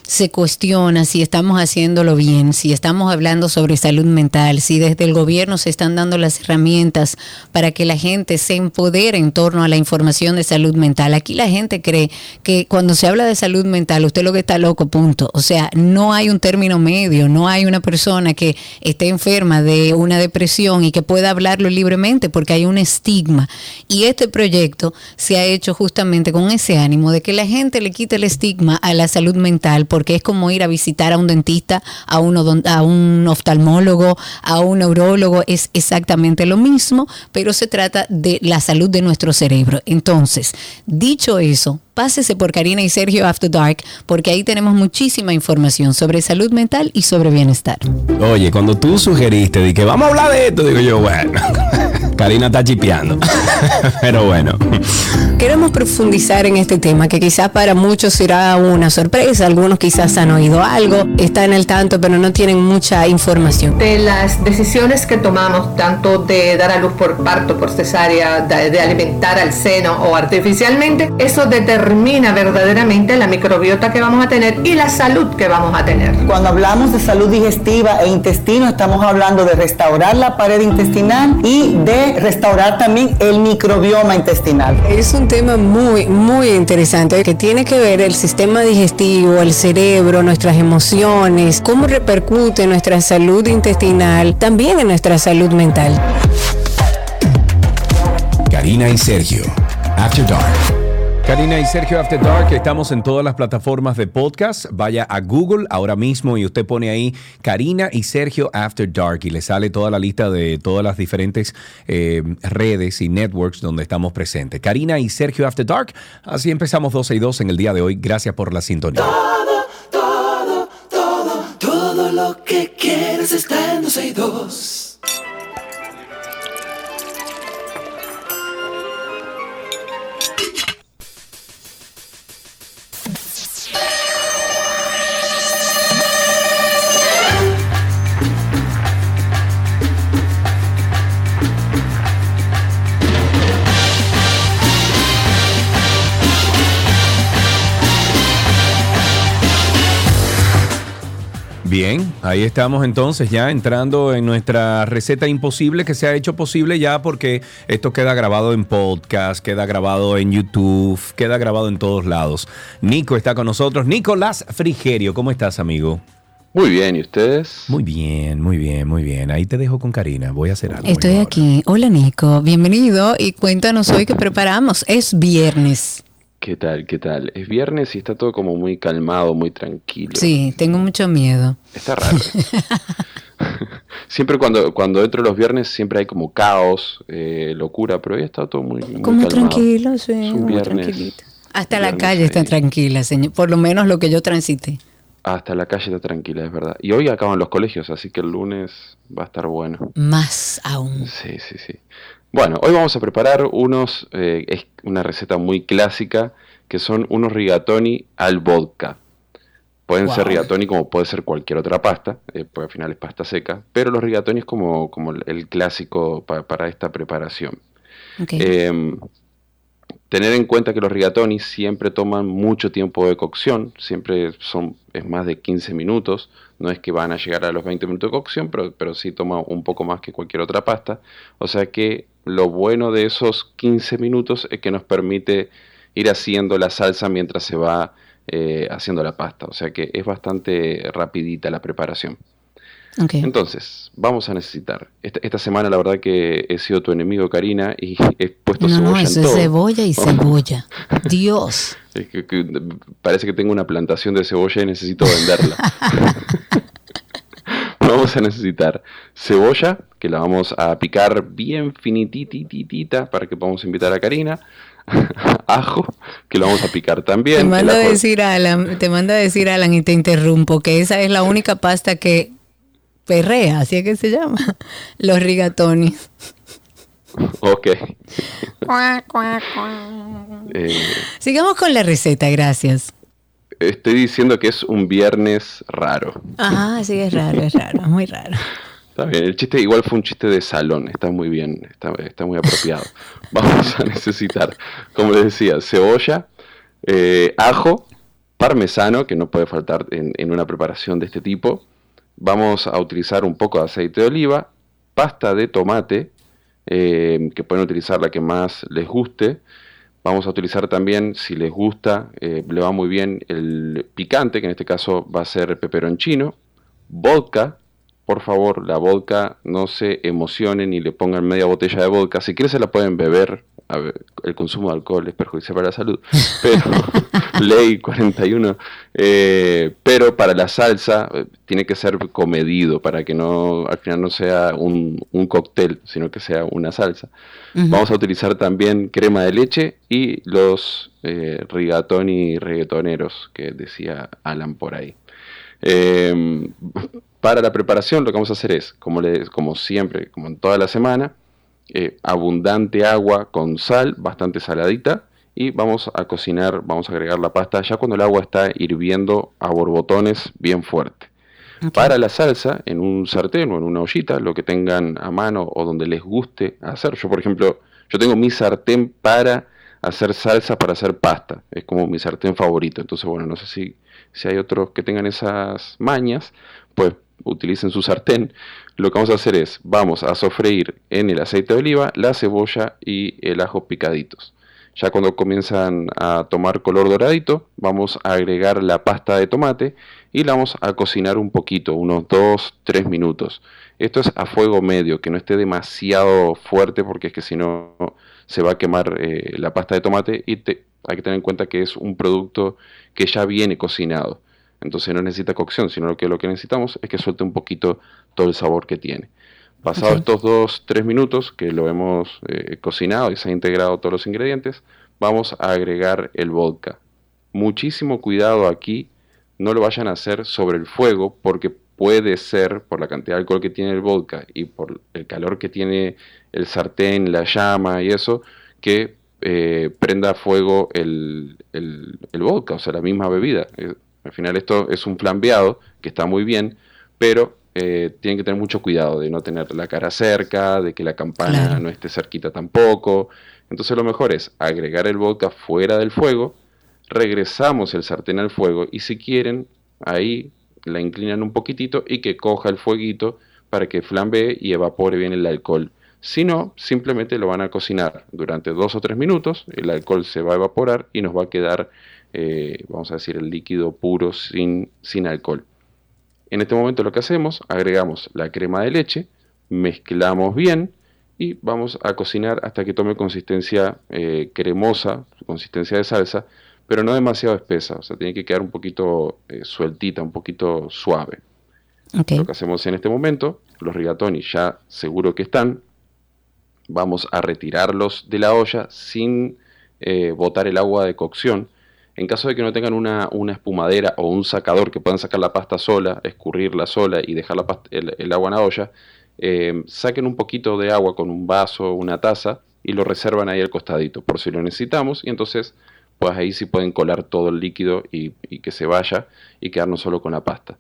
se cuestiona si estamos haciéndolo bien, si estamos hablando sobre salud mental, si desde el gobierno se están dando las herramientas para que la gente se empodere en torno a la información de salud mental. Aquí la gente cree que cuando se habla de salud mental, usted lo que está loco, punto. O sea, no hay un término medio, no hay una persona que esté enferma de una depresión y que pueda hablarlo libremente porque hay un estigma. Y este proyecto se ha hecho justamente con ese ánimo de que la gente le quite el estigma a la salud mental porque es como ir a visitar a un dentista, a, un, a un oftalmólogo, a un neurólogo, es exactamente lo mismo, pero se trata de la salud de nuestro cerebro. Entonces, dicho eso, pásese por Karina y Sergio After Dark, porque ahí tenemos muchísima información sobre salud mental y sobre bienestar. Oye, cuando tú sugeriste de que vamos a hablar de esto, digo yo, bueno, Karina está chipeando. Pero bueno. Queremos profundizar en este tema que quizás para muchos será una sorpresa, algunos quizás han oído algo, están al tanto, pero no tienen mucha información. De las decisiones que tomamos, tanto de dar a luz por parto, por cesárea, de, de alimentar al seno o artificialmente, eso determina verdaderamente la microbiota que vamos a tener y la salud que vamos a tener. Cuando hablamos de salud digestiva e intestino, estamos hablando de restaurar la pared intestinal y de restaurar también el microbioma intestinal. Es un tema muy, muy interesante que tiene que ver el sistema digestivo, el cerebro, nuestras emociones, cómo repercute nuestra salud intestinal, también en nuestra salud mental. Karina y Sergio, After Dark. Karina y Sergio After Dark, estamos en todas las plataformas de podcast. Vaya a Google ahora mismo y usted pone ahí Karina y Sergio After Dark y le sale toda la lista de todas las diferentes eh, redes y networks donde estamos presentes. Karina y Sergio After Dark, así empezamos 12 y 2 en el día de hoy. Gracias por la sintonía. Todo, todo, todo, todo lo que quieres está en 12 y 2. Bien, ahí estamos entonces ya entrando en nuestra receta imposible que se ha hecho posible ya porque esto queda grabado en podcast, queda grabado en YouTube, queda grabado en todos lados. Nico está con nosotros. Nicolás Frigerio, ¿cómo estás, amigo? Muy bien, ¿y ustedes? Muy bien, muy bien, muy bien. Ahí te dejo con Karina. Voy a hacer algo. Estoy aquí. Hola Nico, bienvenido y cuéntanos hoy qué preparamos. Es viernes. ¿Qué tal? ¿Qué tal? Es viernes y está todo como muy calmado, muy tranquilo. Sí, tengo mucho miedo. Está raro. siempre cuando, cuando entro los viernes siempre hay como caos, eh, locura, pero hoy está todo muy, muy Como calmado. tranquilo, sí, Es un muy viernes- tranquilito. Hasta la calle está ahí. tranquila, señor. Por lo menos lo que yo transité. Hasta la calle está tranquila, es verdad. Y hoy acaban los colegios, así que el lunes va a estar bueno. Más aún. Sí, sí, sí. Bueno, hoy vamos a preparar unos, eh, es una receta muy clásica, que son unos rigatoni al vodka. Pueden ser rigatoni como puede ser cualquier otra pasta, eh, porque al final es pasta seca, pero los rigatoni es como, como el, clásico pa- para esta preparación. Eh, tener en cuenta que los rigatoni siempre toman mucho tiempo de cocción, siempre son es más de 15 minutos, no es que van a llegar a los 20 minutos de cocción, pero, pero sí toma un poco más que cualquier otra pasta. O sea que lo bueno de esos 15 minutos es que nos permite ir haciendo la salsa mientras se va eh, haciendo la pasta. O sea que es bastante rapidita la preparación. Entonces, vamos a necesitar. Esta, esta semana la verdad que he sido tu enemigo, Karina, y he puesto No, cebolla no, en eso es todo. cebolla y cebolla. Dios. Es que- que parece que tengo una plantación de cebolla y necesito venderla. vamos a necesitar cebolla, que la vamos a picar bien finitititita para que podamos invitar a Karina. Ajo, que lo vamos a picar también. Te manda, a decir Alan, te manda a decir Alan y te interrumpo que esa es la única pasta que perrea, así es que se llama. Los rigatonis. Ok. Eh, Sigamos con la receta, gracias. estoy diciendo que es un viernes raro. Ajá, sí, es raro, es raro, es muy raro. Está bien, el chiste igual fue un chiste de salón, está muy bien, está, está muy apropiado. Vamos a necesitar, como les decía, cebolla, eh, ajo, parmesano, que no puede faltar en, en una preparación de este tipo. Vamos a utilizar un poco de aceite de oliva, pasta de tomate, eh, que pueden utilizar la que más les guste. Vamos a utilizar también, si les gusta, eh, le va muy bien el picante, que en este caso va a ser peperoncino, vodka, por favor, la vodka no se emocionen y le pongan media botella de vodka. Si quieren se la pueden beber. A ver, el consumo de alcohol es perjudicial para la salud. Pero, ley 41. eh, pero para la salsa eh, tiene que ser comedido para que no al final no sea un, un cóctel, sino que sea una salsa. Vamos a utilizar también crema de leche y los eh, rigatoni reggaetoneros que decía Alan por ahí. Eh, para la preparación lo que vamos a hacer es, como, siempre, como en toda la semana, eh, abundante agua con sal, bastante saladita, y vamos a cocinar, vamos a agregar la pasta ya cuando el agua está hirviendo a borbotones bien fuerte. Para la salsa, en un sartén o en una ollita, lo que tengan a mano o donde les guste hacer. Yo, por ejemplo, yo tengo mi sartén para hacer salsa, para hacer pasta. Es como mi sartén favorito. Entonces, bueno, no sé si, si hay otros que tengan esas mañas, pues utilicen su sartén. Lo que vamos a hacer es, vamos a sofreír en el aceite de oliva la cebolla y el ajo picaditos. Ya cuando comienzan a tomar color doradito, vamos a agregar la pasta de tomate y la vamos a cocinar un poquito, unos 2-3 minutos. Esto es a fuego medio, que no esté demasiado fuerte porque es que si no se va a quemar eh, la pasta de tomate y hay que tener en cuenta que es un producto que ya viene cocinado. Entonces no necesita cocción, sino que lo que necesitamos es que suelte un poquito todo el sabor que tiene. Pasados estos dos, tres minutos que lo hemos eh, cocinado y se han integrado todos los ingredientes, vamos a agregar el vodka. Muchísimo cuidado aquí, no lo vayan a hacer sobre el fuego porque puede ser, por la cantidad de alcohol que tiene el vodka y por el calor que tiene el sartén, la llama y eso, que eh, prenda fuego el, el, el vodka, o sea, la misma bebida. Al final esto es un flambeado que está muy bien, pero eh, tienen que tener mucho cuidado de no tener la cara cerca, de que la campana Claro. no esté cerquita tampoco. Entonces lo mejor es agregar el vodka fuera del fuego, regresamos el sartén al fuego y si quieren, ahí la inclinan un poquitito y que coja el fueguito para que flambee y evapore bien el alcohol. Si no, simplemente lo van a cocinar durante dos o tres minutos, el alcohol se va a evaporar y nos va a quedar, eh, vamos a decir, el líquido puro sin, sin alcohol. En este momento lo que hacemos, agregamos la crema de leche, mezclamos bien y vamos a cocinar hasta que tome consistencia eh, cremosa, consistencia de salsa, pero no demasiado espesa, o sea, tiene que quedar un poquito eh, sueltita, un poquito suave. Lo que hacemos en este momento, los rigatoni ya seguro que están, vamos a retirarlos de la olla sin eh, botar el agua de cocción. En caso de que no tengan una, una espumadera o un sacador que puedan sacar la pasta sola, escurrirla sola y dejar la pasta- el, el agua en la olla, eh, saquen un poquito de agua con un vaso, una taza y lo reservan ahí al costadito por si lo necesitamos y entonces pues ahí sí pueden colar todo el líquido y, y que se vaya y quedarnos solo con la pasta.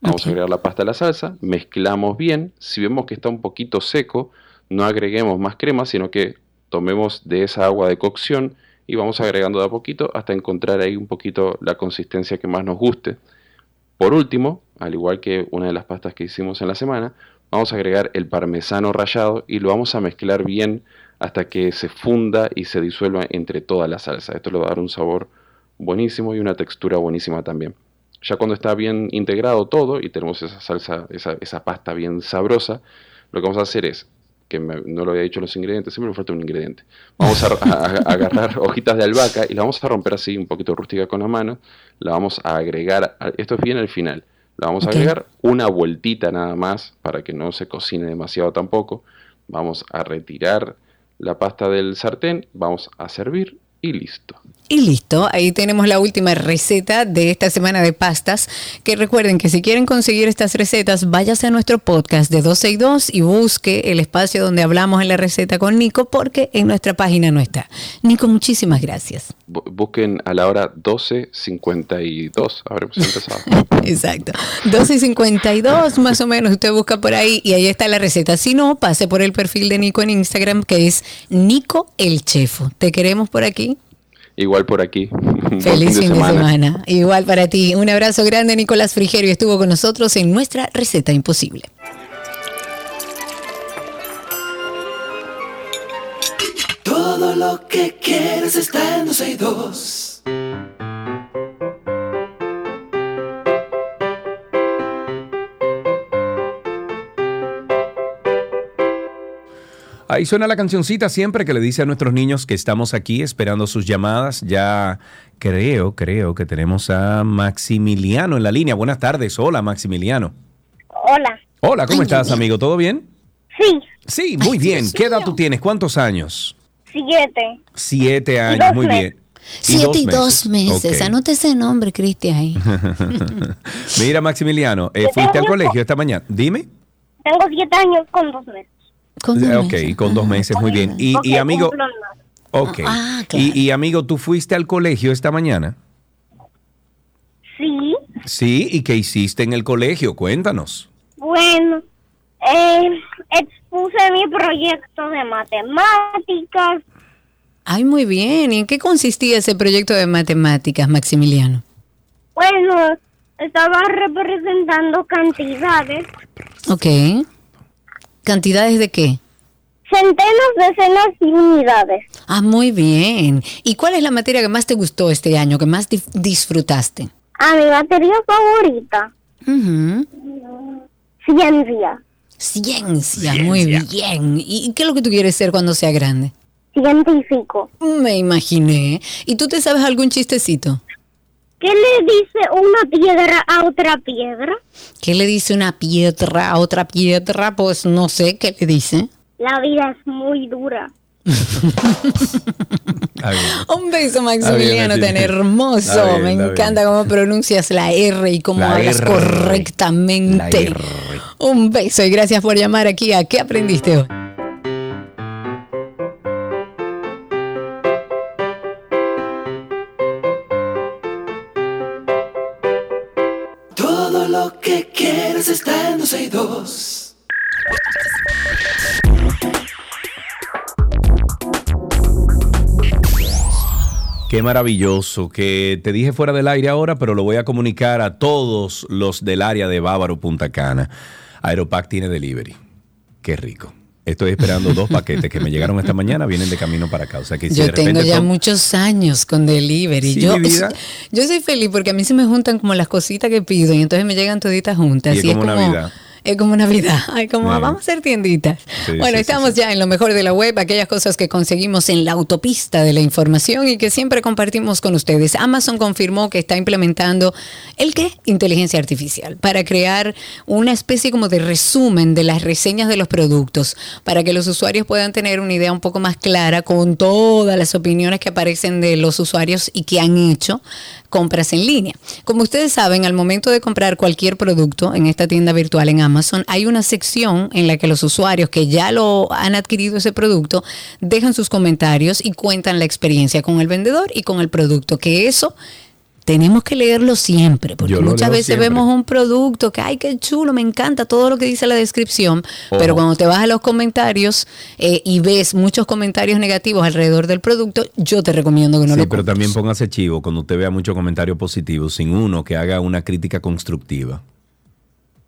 Vamos a agregar la pasta a la salsa, mezclamos bien, si vemos que está un poquito seco, no agreguemos más crema, sino que tomemos de esa agua de cocción y vamos agregando de a poquito hasta encontrar ahí un poquito la consistencia que más nos guste. Por último, al igual que una de las pastas que hicimos en la semana, vamos a agregar el parmesano rallado y lo vamos a mezclar bien hasta que se funda y se disuelva entre toda la salsa. Esto le va a dar un sabor buenísimo y una textura buenísima también. Ya cuando está bien integrado todo y tenemos esa salsa, esa, esa pasta bien sabrosa, lo que vamos a hacer es, que me- no lo había dicho los ingredientes, siempre me falta un ingrediente. Vamos a, a- a agarrar hojitas de albahaca y la vamos a romper así un poquito rústica con la mano, la vamos a agregar, esto es bien al final, La vamos a agregar una vueltita nada más para que no se cocine demasiado tampoco. Vamos a retirar la pasta del sartén, vamos a servir y listo. Y listo, ahí tenemos la última receta de esta semana de pastas. Que recuerden que si quieren conseguir estas recetas, váyase a nuestro podcast de 12 y 2 y busque el espacio donde hablamos en la receta con Nico, porque en nuestra página no está. Nico, muchísimas gracias. Bu- Busquen a la hora 12.52, habremos empezado. Exacto. 12 y 52 más o menos, usted busca por ahí y ahí está la receta. Si no, pase por el perfil de Nico en Instagram que es Nico el Chefo. Te queremos por aquí. Igual por aquí. Feliz fin de semana. Igual para ti. Un abrazo grande. Nicolás Frigerio estuvo con nosotros en nuestra receta imposible. Lo que quieres está en 12 y 2. Ahí suena la cancioncita siempre que le dice a nuestros niños que estamos aquí esperando sus llamadas. Ya creo, creo que tenemos a Maximiliano en la línea. Buenas tardes. Hola, Maximiliano. Hola. Hola, ¿cómo estás, amigo? ¿Todo bien? Sí, Sí, muy bien. ¿Qué edad tú tienes? ¿Cuántos años? Siete. Siete años, dos muy meses. bien. Siete y dos meses. Ok. Anote ese nombre, Cristian. ahí. Mira, Maximiliano, eh, ¿fuiste al colegio esta mañana? Dime. Tengo siete años con dos meses. Eh, ok, con dos meses, muy bien. Y, amigo, ok. Ah, y, y amigo, ¿tú fuiste al colegio esta mañana? Sí, Sí, ¿y qué hiciste en el colegio? Cuéntanos. bueno, eh, expuse mi proyecto de matemáticas. Ay, muy bien. ¿Y en qué consistía ese proyecto de matemáticas, Maximiliano? Bueno, estaba representando cantidades, Ok. ¿Cantidades de qué? centenas, decenas y unidades. Ah, muy bien. ¿Y cuál es la materia que más te gustó este año, que más disfrutaste? A mi materia favorita, Ujú. ciencia. Ciencia, muy bien. ¿Y qué es lo que tú quieres ser cuando sea grande? Científico. Me imaginé. ¿Y tú te sabes algún chistecito? ¿Qué le dice una piedra a otra piedra? ¿Qué le dice una piedra a otra piedra? Pues no sé qué le dice. La vida es muy dura. Un beso, Maximiliano, bien, tan hermoso. Bien, Me bien. encanta cómo pronuncias la R y cómo La hablas R. correctamente. La R. Un beso y gracias por llamar aquí a ¿Qué aprendiste hoy? Todo lo que quieres está en 12 y 2. Qué maravilloso que te dije fuera del aire ahora, pero lo voy a comunicar a todos los del área de Bávaro Punta Cana. Aeropac tiene delivery. Qué rico. Estoy esperando dos paquetes que me llegaron esta mañana, vienen de camino para acá. O sea que si Yo de tengo ya son- muchos años con delivery. Sí, yo, soy feliz porque a mí se me juntan como las cositas que pido y entonces me llegan toditas juntas. Y es como Navidad. Es como Navidad. Ay, como Sí. vamos a hacer tienditas. Sí, bueno, sí, estamos ya en lo mejor de la web, aquellas cosas que conseguimos en la autopista de la información y que siempre compartimos con ustedes. Amazon confirmó que está implementando el qué? Inteligencia artificial para crear una especie como de resumen de las reseñas de los productos para que los usuarios puedan tener una idea un poco más clara con todas las opiniones que aparecen de los usuarios y que han hecho compras en línea. Como ustedes saben, al momento de comprar cualquier producto en esta tienda virtual en Amazon, hay una sección en la que los usuarios que ya lo han adquirido ese producto dejan sus comentarios y cuentan la experiencia con el vendedor y con el producto, que eso tenemos que leerlo siempre, porque muchas veces siempre. vemos un producto que, ay, qué chulo, me encanta todo lo que dice la descripción, pero cuando te vas a los comentarios eh, y ves muchos comentarios negativos alrededor del producto, yo te recomiendo que no sí, lo pero también póngase chivo cuando usted vea muchos comentarios positivos, sin uno que haga una crítica constructiva.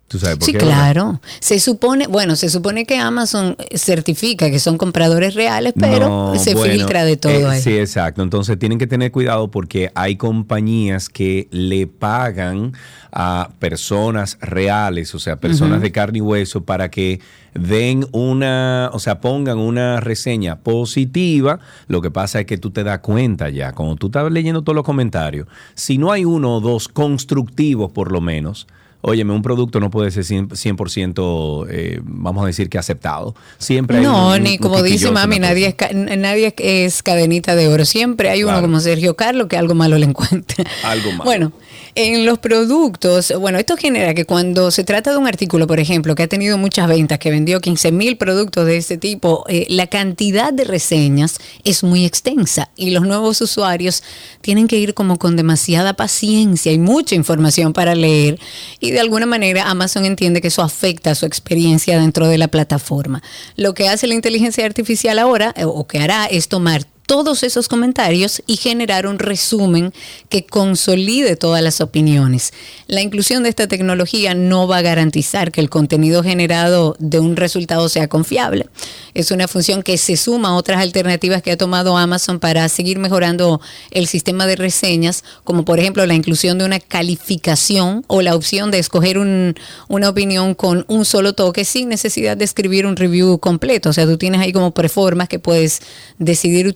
¿Tú sabes por Sí, qué? claro. Se supone, bueno, se supone que Amazon certifica que son compradores reales, pero No, se bueno, filtra de todo eh, ahí. Sí, exacto. Entonces tienen que tener cuidado porque hay compañías que le pagan a personas reales, o sea, personas de carne y hueso, para que den una, o sea, pongan una reseña positiva. Lo que pasa es que tú te das cuenta ya, cuando tú estás leyendo todos los comentarios, si no hay uno o dos constructivos por lo menos, Óyeme, un producto no puede ser 100%, 100% eh, vamos a decir que aceptado. Siempre hay No, un- ni un como dice mami, nadie es, nadie es cadenita de oro. Siempre hay uno como Sergio Carlos que algo malo le encuentra. Algo más. Bueno, en los productos, bueno, esto genera que cuando se trata de un artículo, por ejemplo, que ha tenido muchas ventas, que vendió 15 mil productos de este tipo, eh, la cantidad de reseñas es muy extensa y los nuevos usuarios tienen que ir como con demasiada paciencia y mucha información para leer y de alguna manera Amazon entiende que eso afecta su experiencia dentro de la plataforma. Lo que hace la inteligencia artificial ahora, eh, o que hará, es tomar todos esos comentarios y generar un resumen que consolide todas las opiniones. La inclusión de esta tecnología no va a garantizar que el contenido generado de un resultado sea confiable. Es una función que se suma a otras alternativas que ha tomado Amazon para seguir mejorando el sistema de reseñas, como por ejemplo la inclusión de una calificación o la opción de escoger un- una opinión con un solo toque sin necesidad de escribir un review completo. O sea, tú tienes ahí como preformas que puedes decidir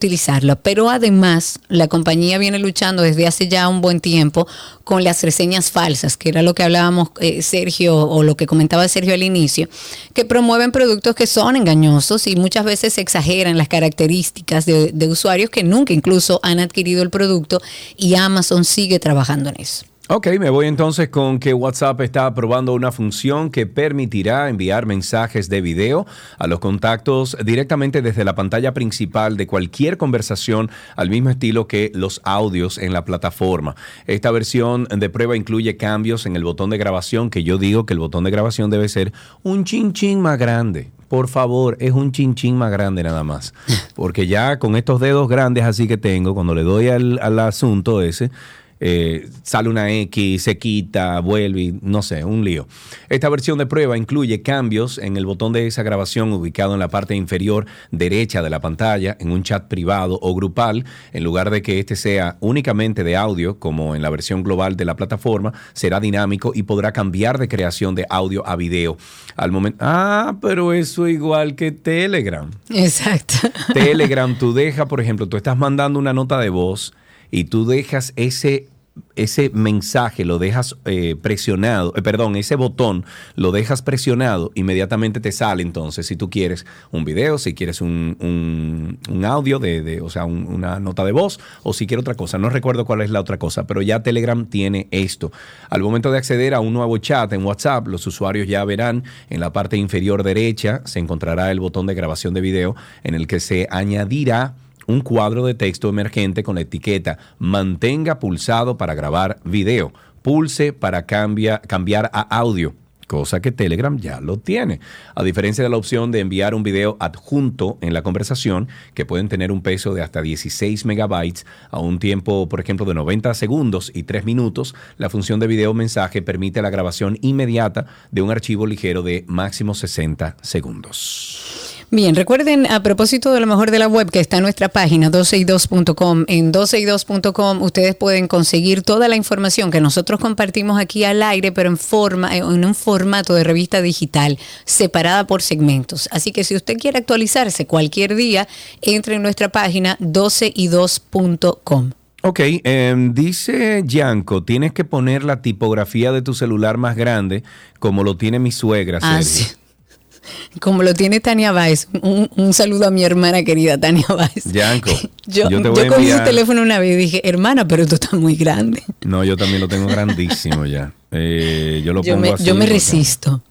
Pero además, la compañía viene luchando desde hace ya un buen tiempo con las reseñas falsas, que era lo que hablábamos eh, Sergio o lo que comentaba Sergio al inicio, que promueven productos que son engañosos y muchas veces exageran las características de usuarios que nunca incluso han adquirido el producto y Amazon sigue trabajando en eso. Ok, me voy entonces con que WhatsApp está probando una función que permitirá enviar mensajes de video a los contactos directamente desde la pantalla principal de cualquier conversación al mismo estilo que los audios en la plataforma. Esta versión de prueba incluye cambios en el botón de grabación, que yo digo que el botón de grabación debe ser un chin chin más grande. Por favor, es un chin chin más grande nada más. Porque ya con estos dedos grandes así que tengo, cuando le doy al, al asunto ese, eh, sale una X, se quita, vuelve, y no sé, un lío. Esta versión de prueba incluye cambios en el botón de esa grabación ubicado en la parte inferior derecha de la pantalla, en un chat privado o grupal, en lugar de que este sea únicamente de audio, como en la versión global de la plataforma, será dinámico y podrá cambiar de creación de audio a video. Al momento, ah, pero eso igual que Telegram. Exacto. Telegram, tú dejas, por ejemplo, tú estás mandando una nota de voz y tú dejas ese, ese mensaje, lo dejas eh, presionado, eh, perdón, ese botón lo dejas presionado, inmediatamente te sale entonces si tú quieres un video, si quieres un, un- audio, de, de- o sea, un- una nota de voz, o si quieres otra cosa. No recuerdo cuál es la otra cosa, pero ya Telegram tiene esto. Al momento de acceder a un nuevo chat en WhatsApp, los usuarios ya verán en la parte inferior derecha se encontrará el botón de grabación de video en el que se añadirá un cuadro de texto emergente con la etiqueta mantenga pulsado para grabar video, pulse para cambia- cambiar a audio. Cosa que Telegram ya lo tiene. A diferencia de la opción de enviar un video adjunto en la conversación, que pueden tener un peso de hasta 16 megabytes a un tiempo, por ejemplo, de 90 segundos y 3 minutos, la función de video mensaje permite la grabación inmediata de un archivo ligero de máximo 60 segundos. Bien, recuerden a propósito de lo mejor de la web que está en nuestra página 12y2.com. En 12y2.com ustedes pueden conseguir toda la información que nosotros compartimos aquí al aire, pero en forma en un formato de revista digital separada por segmentos. Así que si usted quiere actualizarse cualquier día, entre en nuestra página 12y2.com. Ok, em, dice Yanko, tienes que poner la tipografía de tu celular más grande como lo tiene mi suegra. Ah, Sergio. sí. Como lo tiene Tania Báez. Un, un saludo a mi hermana querida Tania. Yanko, Yo, yo te voy cogí su enviar- teléfono una vez y dije, hermana, pero esto está muy grande. No, yo también lo tengo grandísimo ya. Eh, yo lo Yo pongo me, así yo me resisto.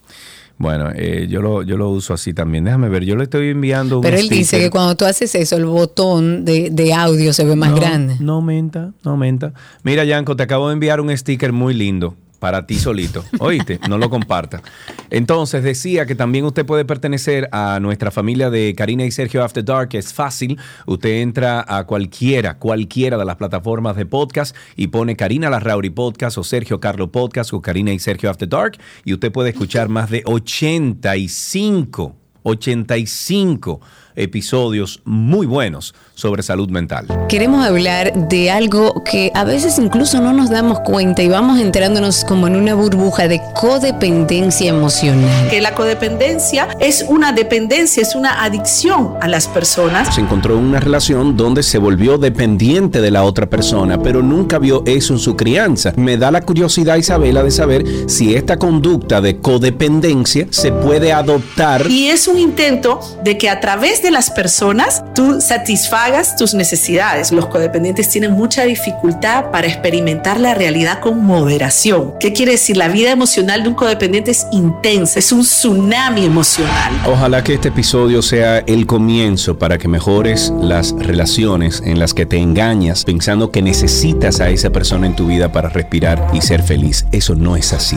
Bueno, eh, yo, lo, yo lo uso así también. Déjame ver, yo le estoy enviando un Pero él dice que cuando tú haces eso, el botón de, de audio se ve más No, grande. No aumenta, no aumenta. Mira, Yanko, te acabo de enviar un sticker muy lindo para ti solito. ¿Oíste? No lo compartas. Entonces, decía que también usted puede pertenecer a nuestra familia de Karina y Sergio After Dark. Es fácil. Usted entra a cualquiera, cualquiera de las plataformas de podcast y pone Karina Larrauri Podcast o Sergio Carlo Podcast o Karina y Sergio After Dark y usted puede escuchar más de 85 85 episodios muy buenos sobre salud mental. Queremos hablar de algo que a veces incluso no nos damos cuenta y vamos enterándonos como en una burbuja de codependencia emocional. Que la codependencia es una dependencia, es una adicción a las personas. Se encontró en una relación donde se volvió dependiente de la otra persona, pero nunca vio eso en su crianza. Me da la curiosidad, Isabela, de saber si esta conducta de codependencia se puede adoptar. Y es un intento de que a través de las personas tú satisfagas tus necesidades. Los codependientes tienen mucha dificultad para experimentar la realidad con moderación. ¿Qué quiere decir? La vida emocional de un codependiente es intensa, es un tsunami emocional. Ojalá que este episodio sea el comienzo para que mejores las relaciones en las que te engañas pensando que necesitas a esa persona en tu vida para respirar y ser feliz. Eso no es así.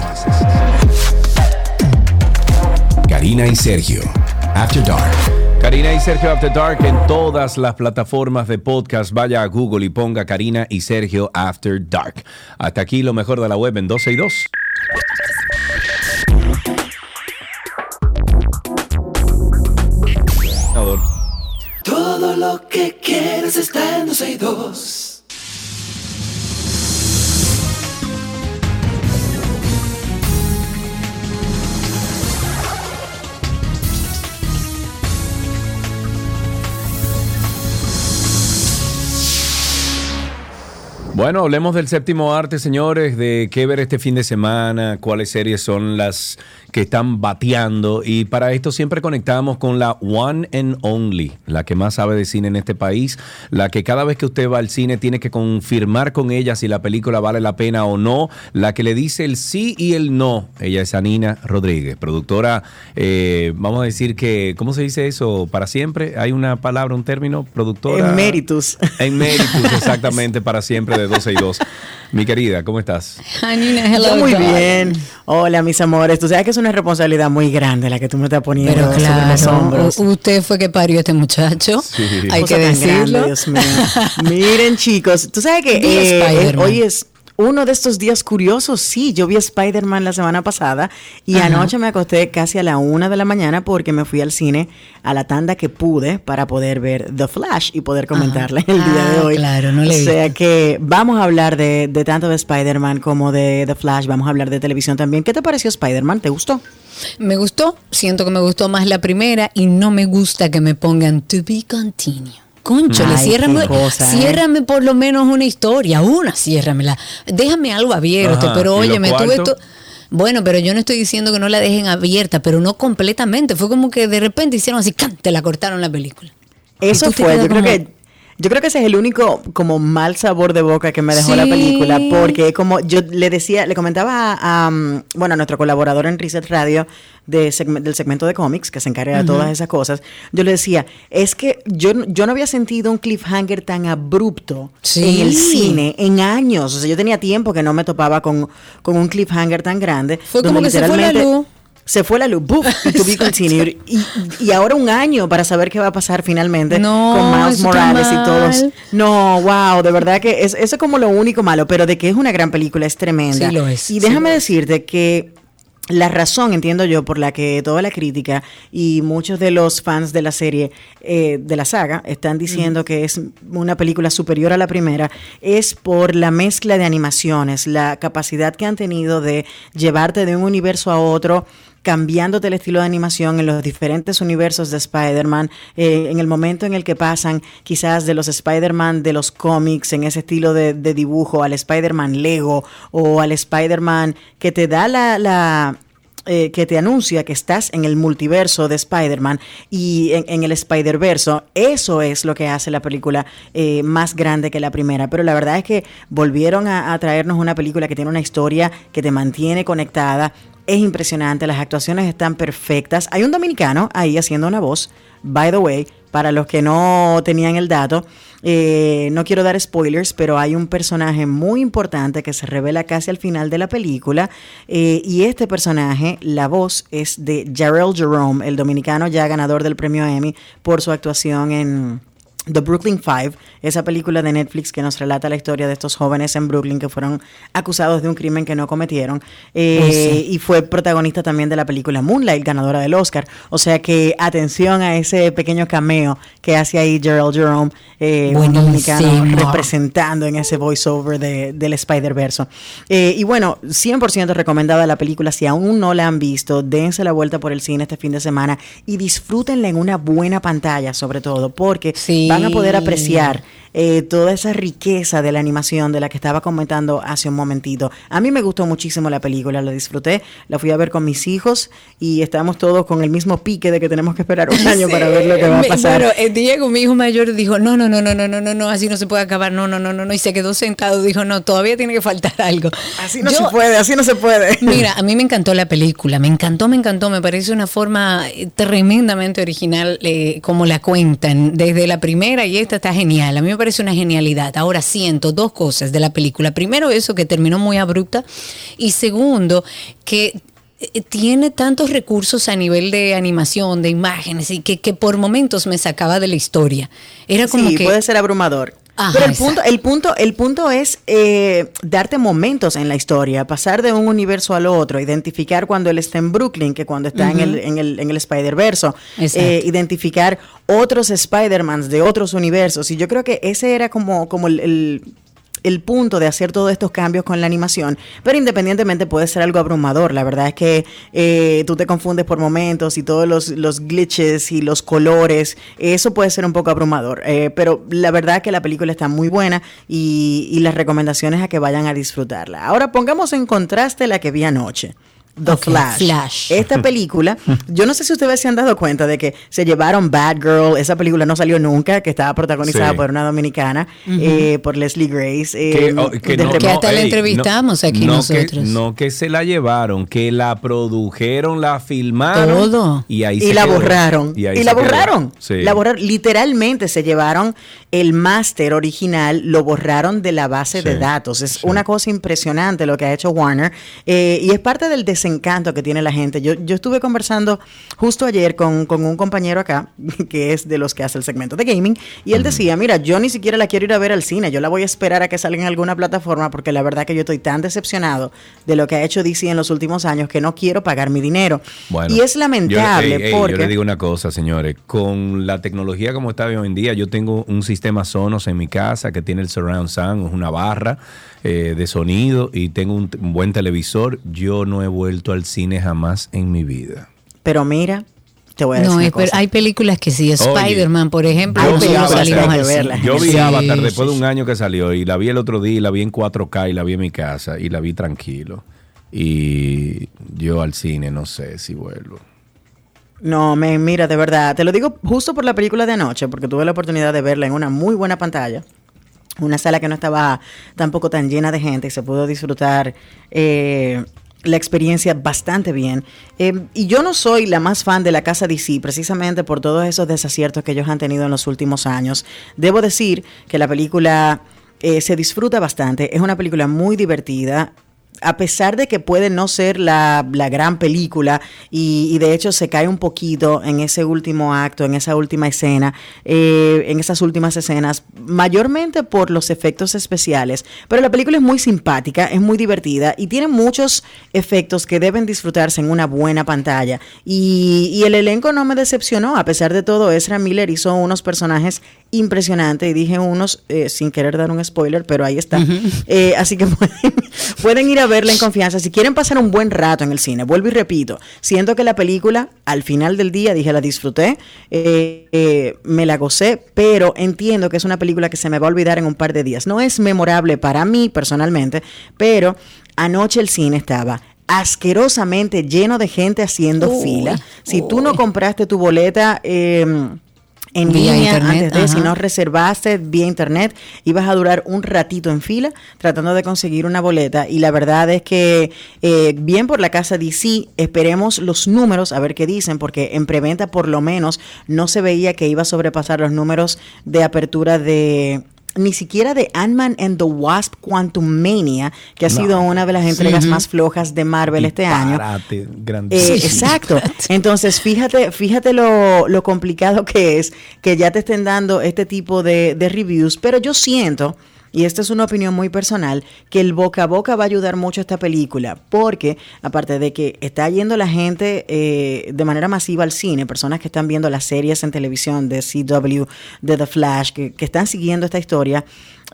Karina y Sergio, After Dark. Karina y Sergio After Dark en todas las plataformas de podcast. Vaya a Google y ponga Karina y Sergio After Dark. Hasta aquí lo mejor de la web en 12 y 2. Todo lo que quieres está en 12 y 2. Bueno, hablemos del séptimo arte, señores, de qué ver este fin de semana, cuáles series son las que están bateando. Y para esto siempre conectamos con la One and Only, la que más sabe de cine en este país, la que cada vez que usted va al cine tiene que confirmar con ella si la película vale la pena o no, la que le dice el sí y el no. Ella es Anina Rodríguez, productora, eh, vamos a decir que, ¿cómo se dice eso? Para siempre, hay una palabra, un término, productora. Emeritus. Emeritus, exactamente, para siempre de 12 y 2. Mi querida, ¿cómo estás? Anina, hello. Yo muy bien. Hola, mis amores. Tú sabes que es una responsabilidad muy grande la que tú me estás poniendo Pero sobre los claro, hombros. usted fue que parió a este muchacho. Hay Cosa que decirlo. grande, Dios mío. Miren, chicos, tú sabes que eh, hoy es uno de estos días curiosos. Sí, yo vi Spider-Man la semana pasada y Ajá. anoche me acosté casi a la una de la mañana porque me fui al cine a la tanda que pude para poder ver The Flash y poder comentarla el día de Ah, hoy. claro, no le O sea que vamos a hablar de, de tanto de Spider-Man como de The Flash. Vamos a hablar de televisión también. ¿Qué te pareció Spider-Man? ¿Te gustó? Me gustó, siento que me gustó más la primera y no me gusta que me pongan to be continued. Concho, le Ay, qué ciérrame, cosa, ¿eh? ciérrame por lo menos una historia, una, ciérramela. Déjame algo abierto, Ajá, pero ¿y oye, me tuve cuarto? to- Bueno, pero yo no estoy diciendo que no la dejen abierta, pero no completamente. Fue como que de repente hicieron así, ¡can! te la cortaron la película. Eso fue, yo creo como- que yo creo que ese es el único como mal sabor de boca que me dejó la película, porque como yo le decía, le comentaba a, um, bueno, a nuestro colaborador en Reset Radio de segme- del segmento de cómics, que se encarga de todas esas cosas, yo le decía, es que yo, no- yo no había sentido un cliffhanger tan abrupto Sí. en el cine en años, o sea, yo tenía tiempo que no me topaba con, con un cliffhanger tan grande. Fue como que se fue la literalmente- luz. Se fue la luz, ¡buf! y to be continued. Y, y ahora un año para saber qué va a pasar finalmente No, con Miles Morales y todos. No, wow, de verdad que es, eso es como lo único malo, pero de que es una gran película, es tremenda. Sí lo es, Y déjame decirte que la razón, entiendo yo, por la que toda la crítica y muchos de los fans de la serie, eh, de la saga, están diciendo que es una película superior a la primera, es por la mezcla de animaciones, la capacidad que han tenido de llevarte de un universo a otro cambiándote el estilo de animación en los diferentes universos de Spider-Man, eh, en el momento en el que pasan quizás de los Spider-Man de los cómics, en ese estilo de, dibujo, al Spider-Man Lego o al Spider-Man que te da la... eh, que te anuncia que estás en el multiverso de Spider-Man y en, el Spider-Verso, eso es lo que hace la película eh, más grande que la primera. Pero la verdad es que volvieron a traernos una película que tiene una historia que te mantiene conectada. Es impresionante, las actuaciones están perfectas. Hay un dominicano ahí haciendo una voz, by the way, para los que no tenían el dato. eh, no quiero dar spoilers, pero hay un personaje muy importante que se revela casi al final de la película. eh, y este personaje, la voz es de Jarrell Jerome, el dominicano ya ganador del premio Emmy por su actuación en The Brooklyn Five, esa película de Netflix que nos relata la historia de estos jóvenes en Brooklyn que fueron acusados de un crimen que no cometieron. Eh, Oh, sí. Y fue protagonista también de la película Moonlight, ganadora del Oscar. O sea que atención a ese pequeño cameo que hace ahí Gerald Jerome, eh, un dominicano representando en ese voiceover de, del Spider-Verse. Eh, y bueno, 100% recomendada la película. Si aún no la han visto, dense la vuelta por el cine este fin de semana y disfrútenla en una buena pantalla, sobre todo, porque van a poder apreciar eh, toda esa riqueza de la animación de la que estaba comentando hace un momentito. A mí me gustó muchísimo la película, la disfruté, la fui a ver con mis hijos y estamos todos con el mismo pique de que tenemos que esperar un año para ver lo que va a pasar. Bueno, eh, Diego, mi hijo mayor, dijo, no, no, no, no, no, no, no, no, así no se puede acabar, no, no, no, no, no, y se quedó sentado, dijo, no, todavía tiene que faltar algo. Así no se puede, así no se puede. Mira, a mí me encantó la película, me encantó, me encantó, me parece una forma eh, tremendamente original eh, como la cuentan, desde la primera y esta está genial, a mí me parece una genialidad. Ahora siento dos cosas de la película, primero eso que terminó muy abrupta y segundo que eh, tiene tantos recursos a nivel de animación, de imágenes, y que, que por momentos me sacaba de la historia. Era como sí, que... puede ser abrumador. Ajá, Pero el exacto. punto, el punto, el punto es eh, darte momentos en la historia, pasar de un universo al otro, identificar cuando él está en Brooklyn, que cuando está en el, en el, en el Spider-Verse, Exacto. eh, identificar otros Spider-Mans de otros universos. Y yo creo que ese era como, como el, el- el punto de hacer todos estos cambios con la animación, pero independientemente puede ser algo abrumador. La verdad es que eh, tú te confundes por momentos y todos los, glitches y los colores, eso puede ser un poco abrumador. Eh, pero la verdad que la película está muy buena y, y las recomendaciones a que vayan a disfrutarla. Ahora pongamos en contraste la que vi anoche. The Flash. Flash. Esta película, yo no sé si ustedes se han dado cuenta de que se llevaron Bad Girl, esa película no salió nunca, que estaba protagonizada Sí. por una dominicana, eh, por Leslie Grace. eh, Que, oh, que no- hasta la ey, entrevistamos aquí no nosotros. Que, no que se la llevaron, que la produjeron, la filmaron. Todo. Y ahí y se la quedó. borraron. Y, Y, ahí la se quedó. borraron. Sí. La borraron. Literalmente se llevaron el máster original, lo borraron de la base de datos. Es una cosa impresionante lo que ha hecho Warner. eh, y es parte del desencanto que tiene la gente. Yo, yo estuve conversando justo ayer con, con un compañero acá, que es de los que hace el segmento de gaming, y él decía, mira, yo ni siquiera la quiero ir a ver al cine, yo la voy a esperar a que salga en alguna plataforma, porque la verdad que yo estoy tan decepcionado de lo que ha hecho DC en los últimos años que no quiero pagar mi dinero. Bueno, y es lamentable yo, porque... yo le digo una cosa, señores. Con la tecnología como está hoy en día, yo tengo un sistema Sonos en mi casa que tiene el surround sound, es una barra eh, de sonido y tengo un, un buen televisor. Yo no he vuelto al cine jamás en mi vida. Pero mira, te voy a decir No, una cosa. hay películas que sí, Spider-Man, por ejemplo, Yo vi salimos verlas. cine. Yo vi Sí, Avatar después sí, de un año que salió y la vi el otro día y la vi en 4K y la vi en mi casa y la vi tranquilo. Y yo al cine no sé si vuelvo. No, me, mira, de verdad, te lo digo justo por la película de anoche, porque tuve la oportunidad de verla en una muy buena pantalla. Una sala que no estaba tampoco tan llena de gente se pudo disfrutar eh, la experiencia bastante bien. Eh, y yo no soy la más fan de la casa DC, precisamente por todos esos desaciertos que ellos han tenido en los últimos años. Debo decir que la película eh, se disfruta bastante, es una película muy divertida. A pesar de que puede no ser la, la gran película y, y de hecho se cae un poquito en ese último acto, en esa última escena, eh, en esas últimas escenas, mayormente por los efectos especiales. Pero la película es muy simpática, es muy divertida y tiene muchos efectos que deben disfrutarse en una buena pantalla. Y, y el elenco no me decepcionó, a pesar de todo, Ezra Miller hizo unos personajes impresionantes y dije unos eh, sin querer dar un spoiler, pero ahí está. Eh, así que pueden, pueden ir a verla en confianza. Si quieren pasar un buen rato en el cine, vuelvo y repito, siento que la película al final del día, dije, la disfruté, eh, eh, me la gocé, pero entiendo que es una película que se me va a olvidar en un par de días. No es memorable para mí personalmente, pero anoche el cine estaba asquerosamente lleno de gente haciendo Uy, fila. Si tú no compraste tu boleta... eh, en Vía línea internet, antes de, si no reservaste vía internet, ibas a durar un ratito en fila tratando de conseguir una boleta. Y la verdad es que, eh, bien por la casa DC, esperemos los números a ver qué dicen, porque en preventa por lo menos no se veía que iba a sobrepasar los números de apertura de ni siquiera de Ant-Man and the Wasp Quantum Mania, que ha No. sido una de las entregas más flojas de Marvel este año. Disparate, grande. Eh, exacto. Entonces, fíjate, fíjate lo, lo complicado que es que ya te estén dando este tipo de, de reviews, pero yo siento, y esta es una opinión muy personal, que el boca a boca va a ayudar mucho a esta película, porque aparte de que está yendo la gente eh, de manera masiva al cine, personas que están viendo las series en televisión de CW, de The Flash, que, que están siguiendo esta historia,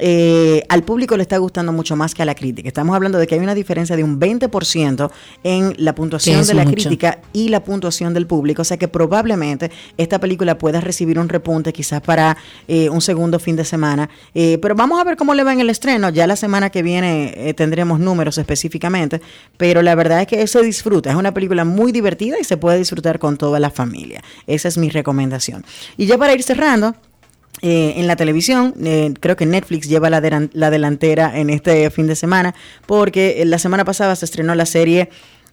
eh, al público le está gustando mucho más que a la crítica. Estamos hablando de que hay una diferencia de un 20% en la puntuación de la mucho. crítica y la puntuación del público. O sea que probablemente esta película pueda recibir un repunte quizás para eh, un segundo fin de semana. Eh, pero vamos a ver cómo le va en el estreno. Ya la semana que viene eh, tendremos números específicamente. Pero la verdad es que se disfruta. Es una película muy divertida y se puede disfrutar con toda la familia. Esa es mi recomendación. Y ya para ir cerrando. Eh, en la televisión, eh, creo que Netflix lleva la, la delantera en este fin de semana, porque eh, la semana pasada se estrenó la serie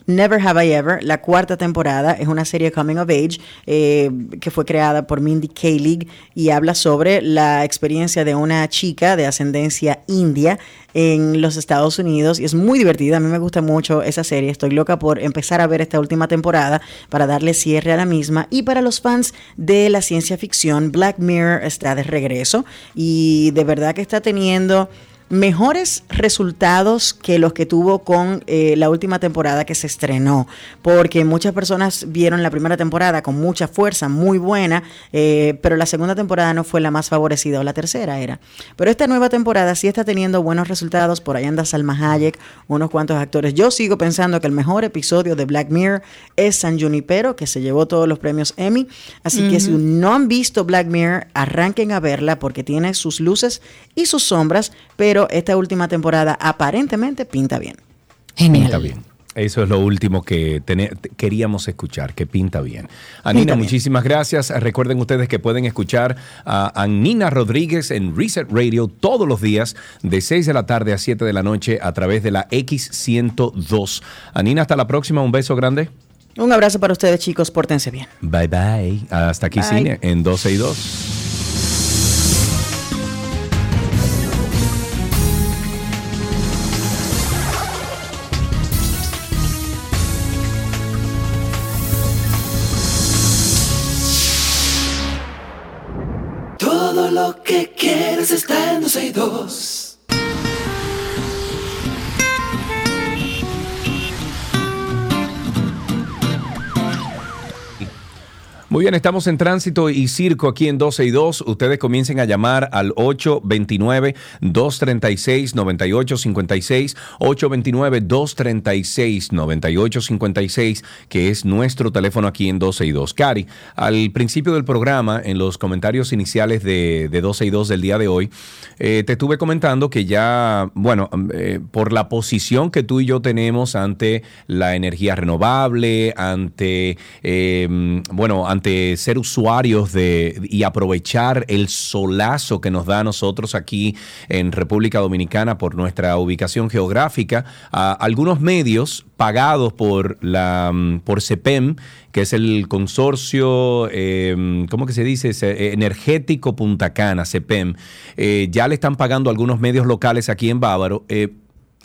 Never Have I Ever, la cuarta temporada, es una serie coming of age eh, que fue creada por Mindy Kaling y habla sobre la experiencia de una chica de ascendencia india en los Estados Unidos y es muy divertida, a mí me gusta mucho esa serie, estoy loca por empezar a ver esta última temporada para darle cierre a la misma y para los fans de la ciencia ficción, Black Mirror está de regreso y de verdad que está teniendo mejores resultados que los que tuvo con eh, la última temporada que se estrenó, porque muchas personas vieron la primera temporada con mucha fuerza, muy buena, eh, pero la segunda temporada no fue la más favorecida, o la tercera era. Pero esta nueva temporada sí está teniendo buenos resultados, por ahí anda Salma Hayek, unos cuantos actores. Yo sigo pensando que el mejor episodio de Black Mirror es San Junipero, que se llevó todos los premios Emmy, así que si no han visto Black Mirror, arranquen a verla porque tiene sus luces y sus sombras, pero esta última temporada aparentemente pinta bien. Pinta bien. Eso es lo último que queríamos escuchar, que pinta bien. Anina, Pinta bien. muchísimas gracias. Recuerden ustedes que pueden escuchar a Anina Rodríguez en Reset Radio todos los días de 6 de la tarde a 7 de la noche a través de la X102. Anina, hasta la próxima. Un beso grande. Un abrazo para ustedes, chicos. Pórtense bien. Bye bye. Hasta aquí Bye. cine en 12 y 2. Quieres está en 12 Muy bien, estamos en tránsito y circo aquí en 12 y 2. Ustedes comiencen a llamar al 829-236-9856, 829-236-9856, que es nuestro teléfono aquí en 12 y 2. Cari, al principio del programa, en los comentarios iniciales de, de 12 y 2 del día de hoy, eh, te estuve comentando que ya, bueno, eh, por la posición que tú y yo tenemos ante la energía renovable, ante, eh, bueno, ante ser usuarios de y aprovechar el solazo que nos da a nosotros aquí en República Dominicana por nuestra ubicación geográfica, a algunos medios pagados por la mm, por CEPEM, que es el consorcio, eh, ¿cómo que se dice? Se- Energético Punta Cana, CEPEM, eh, ya le están pagando algunos medios locales aquí en Bávaro. eh,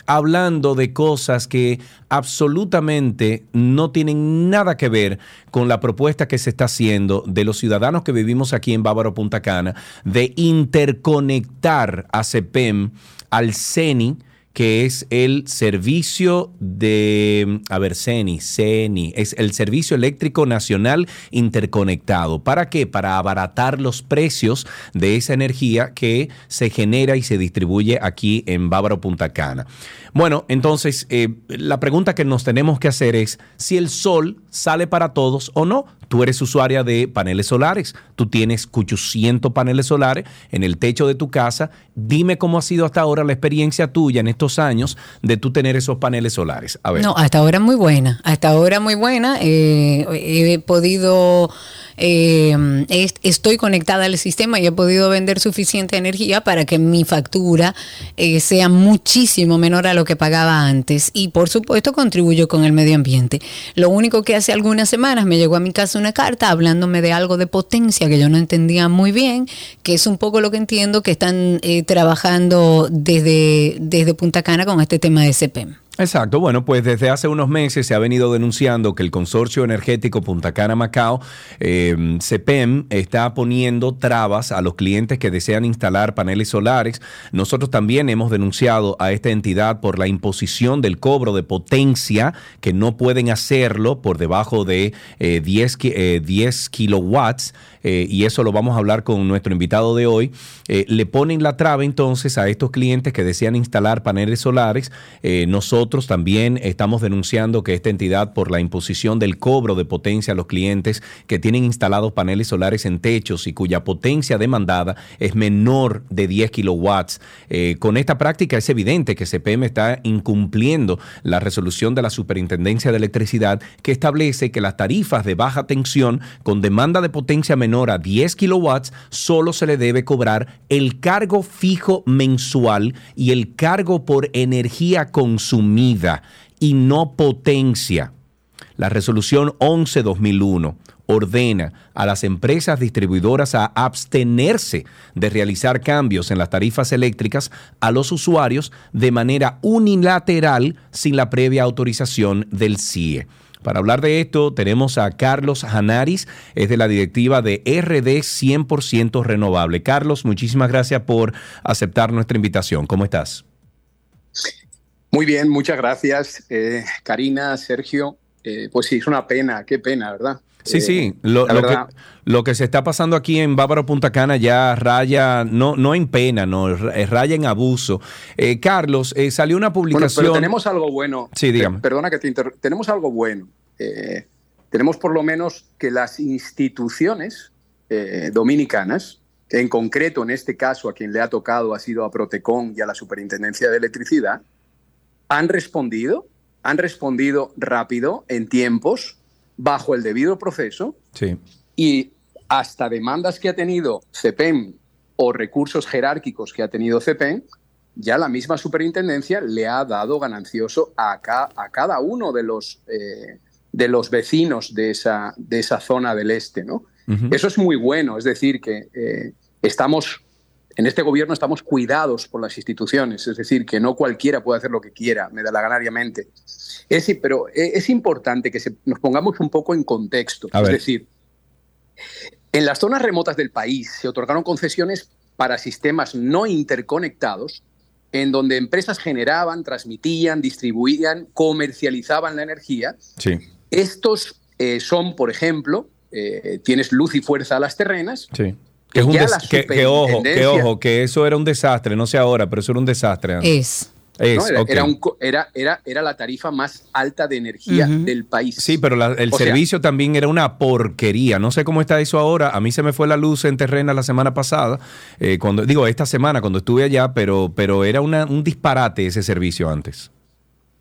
hablando de cosas que absolutamente no tienen nada que ver con la propuesta que se está haciendo de los ciudadanos que vivimos aquí en Bávaro Punta Cana de interconectar a CEPEM al CENI que es el servicio de, a ver, CENI, CENI, es el Servicio Eléctrico Nacional Interconectado. ¿Para qué? Para abaratar los precios de esa energía que se genera y se distribuye aquí en Bávaro Punta Cana. Bueno, entonces, eh, la pregunta que nos tenemos que hacer es si el sol sale para todos o no. Tú eres usuaria de paneles solares, tú tienes 800 paneles solares en el techo de tu casa. Dime cómo ha sido hasta ahora la experiencia tuya en estos años de tú tener esos paneles solares. A ver. No, hasta ahora muy buena. Hasta ahora muy buena. Eh, he podido eh, es- estoy conectada al sistema y he podido vender suficiente energía para que mi factura eh, sea muchísimo menor a lo que pagaba antes. Y por supuesto contribuyo con el medio ambiente. Lo único que hace algunas semanas me llegó a mi casa una carta hablándome de algo de potencia que yo no entendía muy bien, que es un poco lo que entiendo que están eh, trabajando desde, desde Punta Cana con este tema de CPM. Exacto, bueno, pues desde hace unos meses se ha venido denunciando que el consorcio energético Punta Cana Macao, eh, CEPEM, está poniendo trabas a los clientes que desean instalar paneles solares. Nosotros también hemos denunciado a esta entidad por la imposición del cobro de potencia, que no pueden hacerlo por debajo de eh, 10, ki- eh, 10 kilowatts. eh, y eso lo vamos a hablar con nuestro invitado de hoy, eh, le ponen la traba entonces a estos clientes que desean instalar paneles solares. Eh, nosotros también estamos denunciando que esta entidad por la imposición del cobro de potencia a los clientes que tienen instalados paneles solares en techos y cuya potencia demandada es menor de 10 kilowatts. Eh, con esta práctica es evidente que CPM está incumpliendo la resolución de la Superintendencia de Electricidad que establece que las tarifas de baja tensión con demanda de potencia menor a 10 kilowatts solo se le debe cobrar el cargo fijo mensual y el cargo por energía consumida y no potencia. La resolución 11-2001 ordena a las empresas distribuidoras a abstenerse de realizar cambios en las tarifas eléctricas a los usuarios de manera unilateral sin la previa autorización del CIE. Para hablar de esto tenemos a Carlos Hanaris, es de la directiva de RD 100% Renovable. Carlos, muchísimas gracias por aceptar nuestra invitación. ¿Cómo estás? Muy bien, muchas gracias, eh, Karina, Sergio. Eh, pues sí, es una pena, qué pena, ¿verdad? Sí, Eh, sí. Lo, la lo que, lo que se está pasando aquí en Bávaro Punta Cana ya raya, no, no en pena, no, eh, raya en abuso. Eh, Carlos, eh, salió una bueno, publicación. pero tenemos algo bueno. Sí, dígame. Per- Perdona que te inter- Tenemos algo bueno. Eh, tenemos por lo menos que las instituciones eh, dominicanas, en concreto en este caso a quien le ha tocado ha sido a Protecon y a la Superintendencia de Electricidad, han respondido, han respondido rápido, en tiempos, bajo el debido proceso, Sí. y hasta demandas que ha tenido CEPEM o recursos jerárquicos que ha tenido CEPEM, ya la misma superintendencia le ha dado ganancioso a, ca- a cada uno de los, eh, de los vecinos de esa, de esa zona del este. ¿no? Eso es muy bueno, es decir, que eh, estamos, en este gobierno estamos cuidados por las instituciones, es decir, que no cualquiera puede hacer lo que quiera, medalaganariamente. Es, pero es importante que se- nos pongamos un poco en contexto. A es ver. decir, en las zonas remotas del país se otorgaron concesiones para sistemas no interconectados, en donde empresas generaban, transmitían, distribuían, comercializaban la energía. Sí. Estos eh, son, por ejemplo, eh, tienes luz y fuerza a las terrenas, Sí. Que, es un que, que ojo, que ojo, que eso era un desastre, no sé ahora, pero eso era un desastre. antes. Es. Es, ¿no? era, era un era, era, era la tarifa más alta de energía del país. Sí, pero la- el O sea, servicio también era una porquería. No sé cómo está eso ahora. A mí se me fue la luz en terrena la semana pasada, eh, cuando digo esta semana cuando estuve allá, pero, pero era una- un disparate ese servicio antes.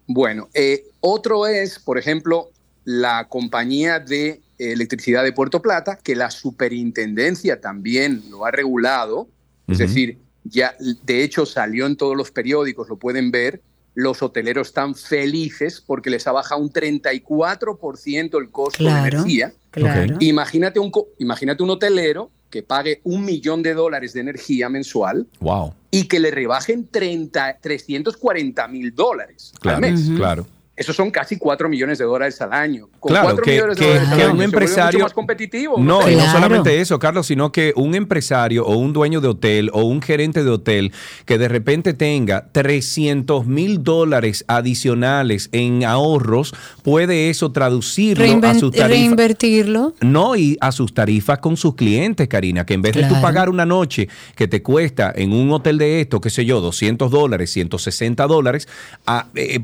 Bueno, eh, otro es, por ejemplo, la compañía de electricidad de Puerto Plata, que la superintendencia también lo ha regulado, es decir, ya de hecho salió en todos los periódicos, lo pueden ver, los hoteleros están felices porque les ha bajado un 34% el costo de Claro, energía. claro. Imagínate, un, co- imagínate un hotelero que pague un millón de dólares de energía mensual Wow. y que le rebajen 30, 340 mil dólares Claro, al mes. claro. Esos son casi 4 millones de dólares al año. Con Claro, 4 que, millones de que- dólares al que año un empresario... mucho más competitivo. No, y no solamente eso, Carlos, sino que un empresario o un dueño de hotel o un gerente de hotel que de repente tenga 300 mil dólares adicionales en ahorros, puede eso traducirlo a sus tarifas. reinvertirlo. No, y a sus tarifas con sus clientes, Karina, que en vez de tú pagar una noche que te cuesta en un hotel de esto, qué sé yo, 200 dólares, 160 dólares, a- eh,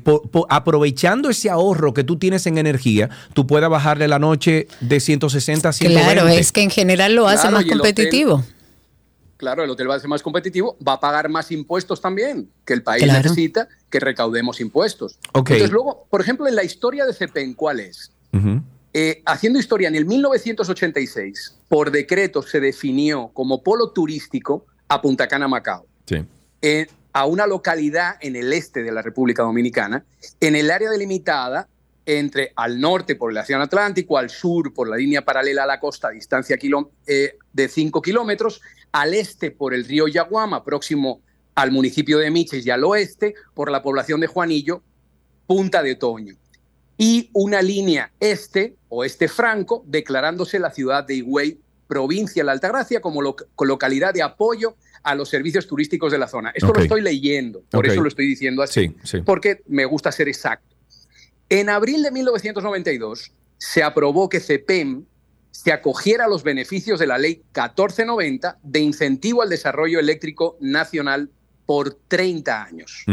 aprovechando ese ahorro que tú tienes en energía, tú puedas bajarle la noche de 160 a 120. Claro, es que en general lo hace Claro, más hotel- competitivo. Claro, el hotel va a ser más competitivo, va a pagar más impuestos también, que el país Claro. necesita que recaudemos impuestos. Ok. Entonces, luego, por ejemplo, en la historia de CEPEN, ¿cuál es? Eh, haciendo historia, en el 1986, por decreto se definió como polo turístico a Punta Cana, Macao. Sí. eh, a una localidad en el este de la República Dominicana, en el área delimitada entre al norte por el Océano Atlántico, al sur por la línea paralela a la costa a distancia eh, de 5 kilómetros, al este por el río Yaguama, próximo al municipio de Miches, y al oeste por la población de Juanillo, Punta de Otoño. Y una línea este, oeste franco, declarándose la ciudad de Higüey, provincia de la Altagracia, como lo- localidad de apoyo a los servicios turísticos de la zona. Esto lo estoy leyendo, por eso lo estoy diciendo así, Sí, sí. porque me gusta ser exacto. En abril de 1992 se aprobó que CEPEM se acogiera a los beneficios de la ley 1490 de incentivo al desarrollo eléctrico nacional por 30 años,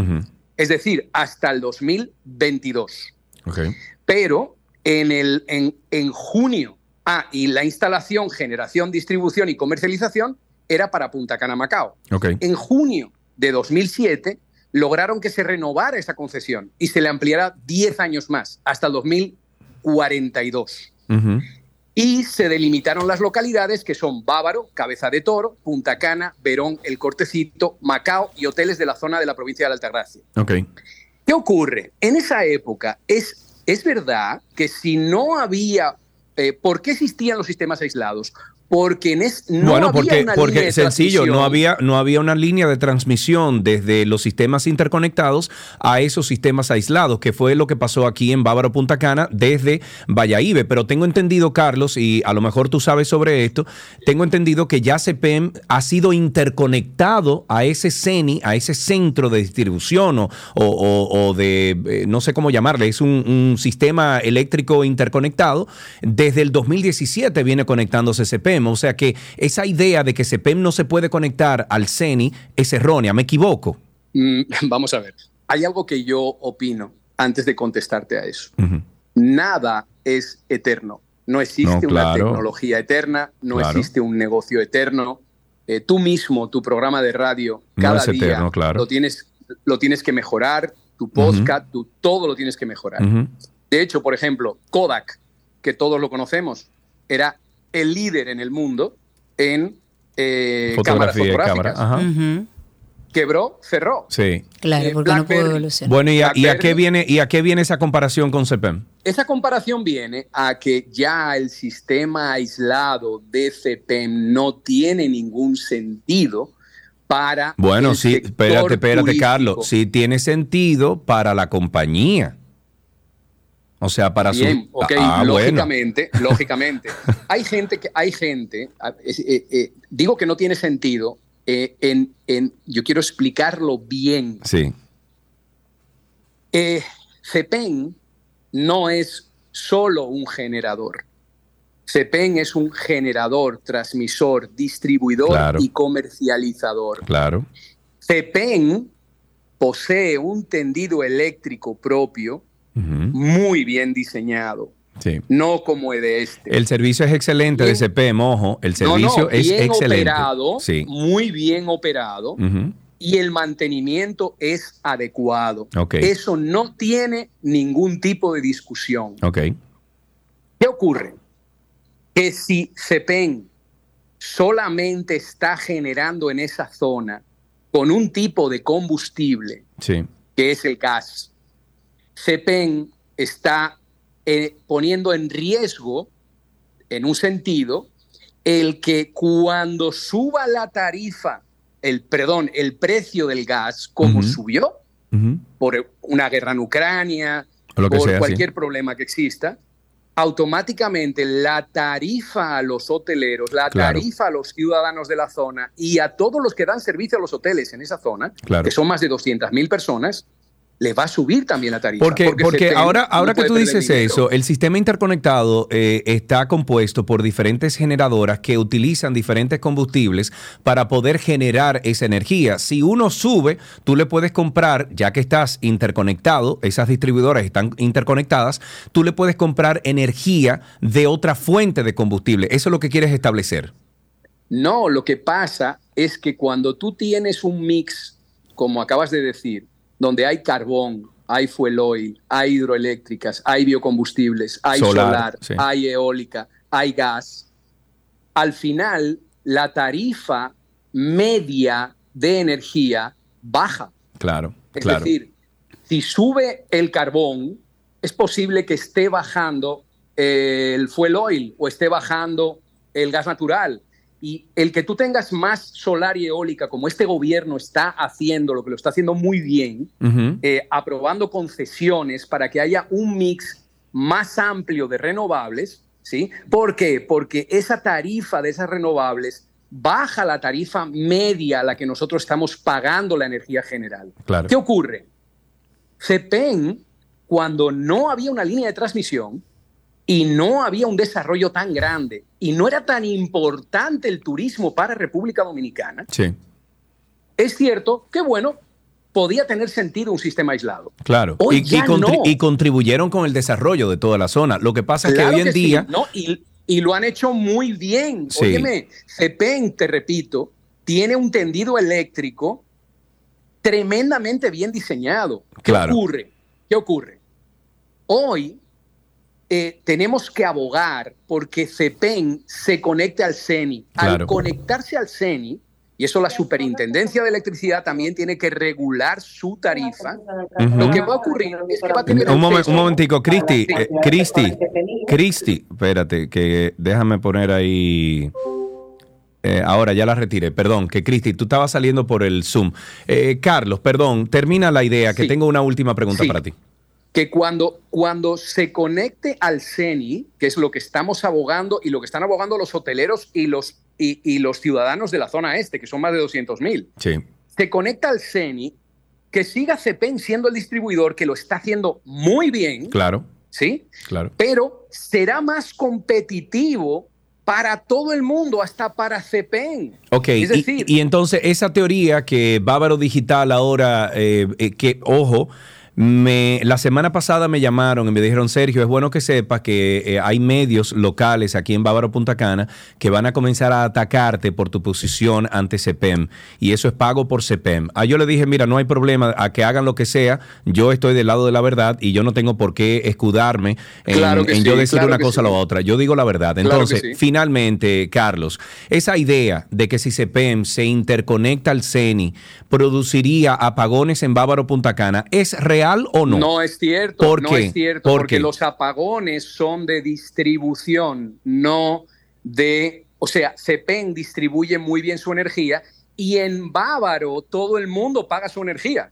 es decir, hasta el 2022 Ok. pero en, el, en, en junio, ah, y la instalación, generación, distribución y comercialización era para Punta Cana, Macao. En junio de 2007 lograron que se renovara esa concesión y se le ampliara 10 años más, hasta el 2042. Ujú. Y se delimitaron las localidades que son Bávaro, Cabeza de Toro, Punta Cana, Verón, El Cortecito, Macao y hoteles de la zona de la provincia de la Altagracia. Ok. ¿Qué ocurre? En esa época es, es verdad que si no había... eh, ¿Por qué existían los sistemas aislados? Porque en es, no bueno, había porque, una línea porque de sencillo, no había, no había una línea de transmisión desde los sistemas interconectados a esos sistemas aislados, que fue lo que pasó aquí en Bávaro Punta Cana desde Valladolid. Pero tengo entendido, Carlos, y a lo mejor tú sabes sobre esto, tengo entendido que ya CEPEM ha sido interconectado a ese CENI, a ese centro de distribución o, o- o- de, eh, no sé cómo llamarle, es un, un sistema eléctrico interconectado. Desde el 2017 viene conectándose CEPEM. O sea que esa idea de que CEPEM no se puede conectar al CENI es errónea. ¿Me equivoco? Mm, Vamos a ver. Hay algo que yo opino antes de contestarte a eso. Nada es eterno. No existe No, una tecnología eterna, no Claro. existe un negocio eterno. Eh, tú mismo, tu programa de radio, cada día eterno, claro. lo, tienes, lo tienes que mejorar, tu podcast, tu- todo lo tienes que mejorar. De hecho, por ejemplo, Kodak, que todos lo conocemos, era el líder en el mundo en eh, cámaras Fotografía y fotográficas. cámara. Ajá. Quebró, cerró. Sí. Claro, Eh, porque no Blackberry. evolucionar. Bueno, ¿y a, y a Blackberry. qué viene, ¿y a qué viene esa comparación con CEPEM? Esa comparación viene a que ya el sistema aislado de CEPEM no tiene ningún sentido para. Bueno, el sí, espérate, espérate, turístico. Carlos. Sí tiene sentido para la compañía. O sea, para Bien, su... ok, Ah, bueno. lógicamente, lógicamente. Hay gente que, hay gente, eh, eh, digo que no tiene sentido, eh, en, en- yo quiero explicarlo bien. Sí. CEPEN no es solo un generador. CEPEN es un generador, transmisor, distribuidor Claro. y comercializador. Claro. CEPEN posee un tendido eléctrico propio Muy bien diseñado, Sí. no como el de este. El servicio es excelente de CEPEM, ojo. El No, no, servicio es bien excelente. operado, Sí. muy bien operado y el mantenimiento es adecuado. Ok. Eso no tiene ningún tipo de discusión. Ok. ¿Qué ocurre? Que si CEPEN solamente está generando en esa zona con un tipo de combustible, Sí. que es el gas, CEPEN está eh, poniendo en riesgo, en un sentido, el que cuando suba la tarifa, el perdón, el precio del gas, como subió por una guerra en Ucrania, O lo que por sea, sí. cualquier problema que exista, automáticamente la tarifa a los hoteleros, la Claro. tarifa a los ciudadanos de la zona y a todos los que dan servicio a los hoteles en esa zona, Claro. que son más de 200.000 personas, les va a subir también la tarifa. Porque, ahora, no que tú dices eso, el sistema interconectado eh, está compuesto por diferentes generadoras que utilizan diferentes combustibles para poder generar esa energía. Si uno sube, tú le puedes comprar, ya que estás interconectado, esas distribuidoras están interconectadas, tú le puedes comprar energía de otra fuente de combustible. Eso es lo que quieres establecer. No, lo que pasa es que cuando tú tienes un mix, como acabas de decir, donde hay carbón, hay fuel oil, hay hidroeléctricas, hay biocombustibles, hay Solar, solar, sí. hay eólica, hay gas. Al final, la tarifa media de energía baja. Claro, Es claro. decir, si sube el carbón, es posible que esté bajando eh, el fuel oil o esté bajando el gas natural. Y el que tú tengas más solar y eólica, como este gobierno está haciendo, lo que lo está haciendo muy bien, eh, aprobando concesiones para que haya un mix más amplio de renovables, ¿sí? ¿Por qué? Porque esa tarifa de esas renovables baja la tarifa media a la que nosotros estamos pagando la energía general. Claro. ¿Qué ocurre? CEPEN, cuando no había una línea de transmisión y no había un desarrollo tan grande y no era tan importante el turismo para República Dominicana, Sí, es cierto que, bueno, podía tener sentido un sistema aislado. claro. Hoy y, y no. y contribuyeron con el desarrollo de toda la zona. Lo que pasa es Claro que hoy en que sí, día... ¿no? y, y lo han hecho muy bien. Sí. Óyeme, CEPEN, te repito, tiene un tendido eléctrico tremendamente bien diseñado. ¿Qué Claro. ocurre? ¿Qué ocurre? Hoy eh, tenemos que abogar porque CEPEN se conecte al CENI. Al Claro. conectarse al CENI, y eso la Superintendencia de Electricidad también tiene que regular su tarifa, lo que va a ocurrir es que va a tener Un, momen- un momentico, Cristi, eh, Cristi, Cristi, espérate, que déjame poner ahí. eh, ahora ya la retiré, perdón, que Cristi, tú estabas saliendo por el Zoom. Eh, Carlos, perdón, termina la idea, que Sí. tengo una última pregunta Sí. para ti. Que cuando, cuando se conecte al CENI, que es lo que estamos abogando y lo que están abogando los hoteleros y los, y, y los ciudadanos de la zona este, que son más de 200 mil, Sí, se conecta al CENI, que siga CEPEN siendo el distribuidor, que lo está haciendo muy bien, claro, ¿sí? claro. Pero será más competitivo para todo el mundo, hasta para CEPEN. Ok, Es y- decir, y, entonces esa teoría que Bávaro Digital ahora, eh, eh, que ojo, me, la semana pasada me llamaron y me dijeron, Sergio, es bueno que sepas que eh, hay medios locales aquí en Bávaro Punta Cana que van a comenzar a atacarte por tu posición ante CEPEM y eso es pago por CEPEM. Ah, yo le dije, mira, no hay problema a que hagan lo que sea, yo estoy del lado de la verdad y yo no tengo por qué escudarme en, Claro que en sí, yo decir claro una cosa sí. o la otra. Yo digo la verdad. Claro Entonces, sí. finalmente, Carlos, esa idea de que si CEPEM se interconecta al CENI, produciría apagones en Bávaro Punta Cana, ¿es real o no? No es cierto, ¿Por no qué? es cierto, ¿Por porque qué? los apagones son de distribución, no de, o sea, CEPEN distribuye muy bien su energía y en Bávaro todo el mundo paga su energía.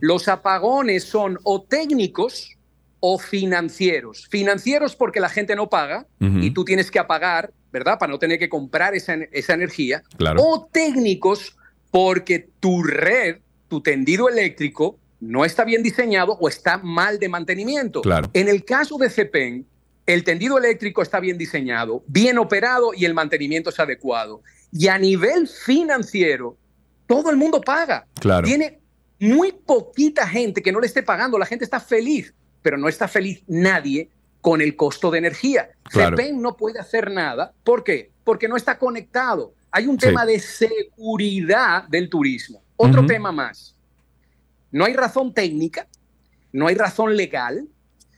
Los apagones son o técnicos o financieros. Financieros porque la gente no paga y tú tienes que apagar, ¿verdad? Para no tener que comprar esa, esa energía. Claro. O técnicos porque tu red, tu tendido eléctrico, no está bien diseñado o está mal de mantenimiento. Claro. En el caso de CEPEN, el tendido eléctrico está bien diseñado, bien operado y el mantenimiento es adecuado. Y a nivel financiero, todo el mundo paga. Claro. Tiene muy poquita gente que no le esté pagando. La gente está feliz, pero no está feliz nadie con el costo de energía. Claro. CEPEN no puede hacer nada. ¿Por qué? Porque no está conectado. Hay un Sí. tema de seguridad del turismo. Otro tema más. No hay razón técnica, no hay razón legal,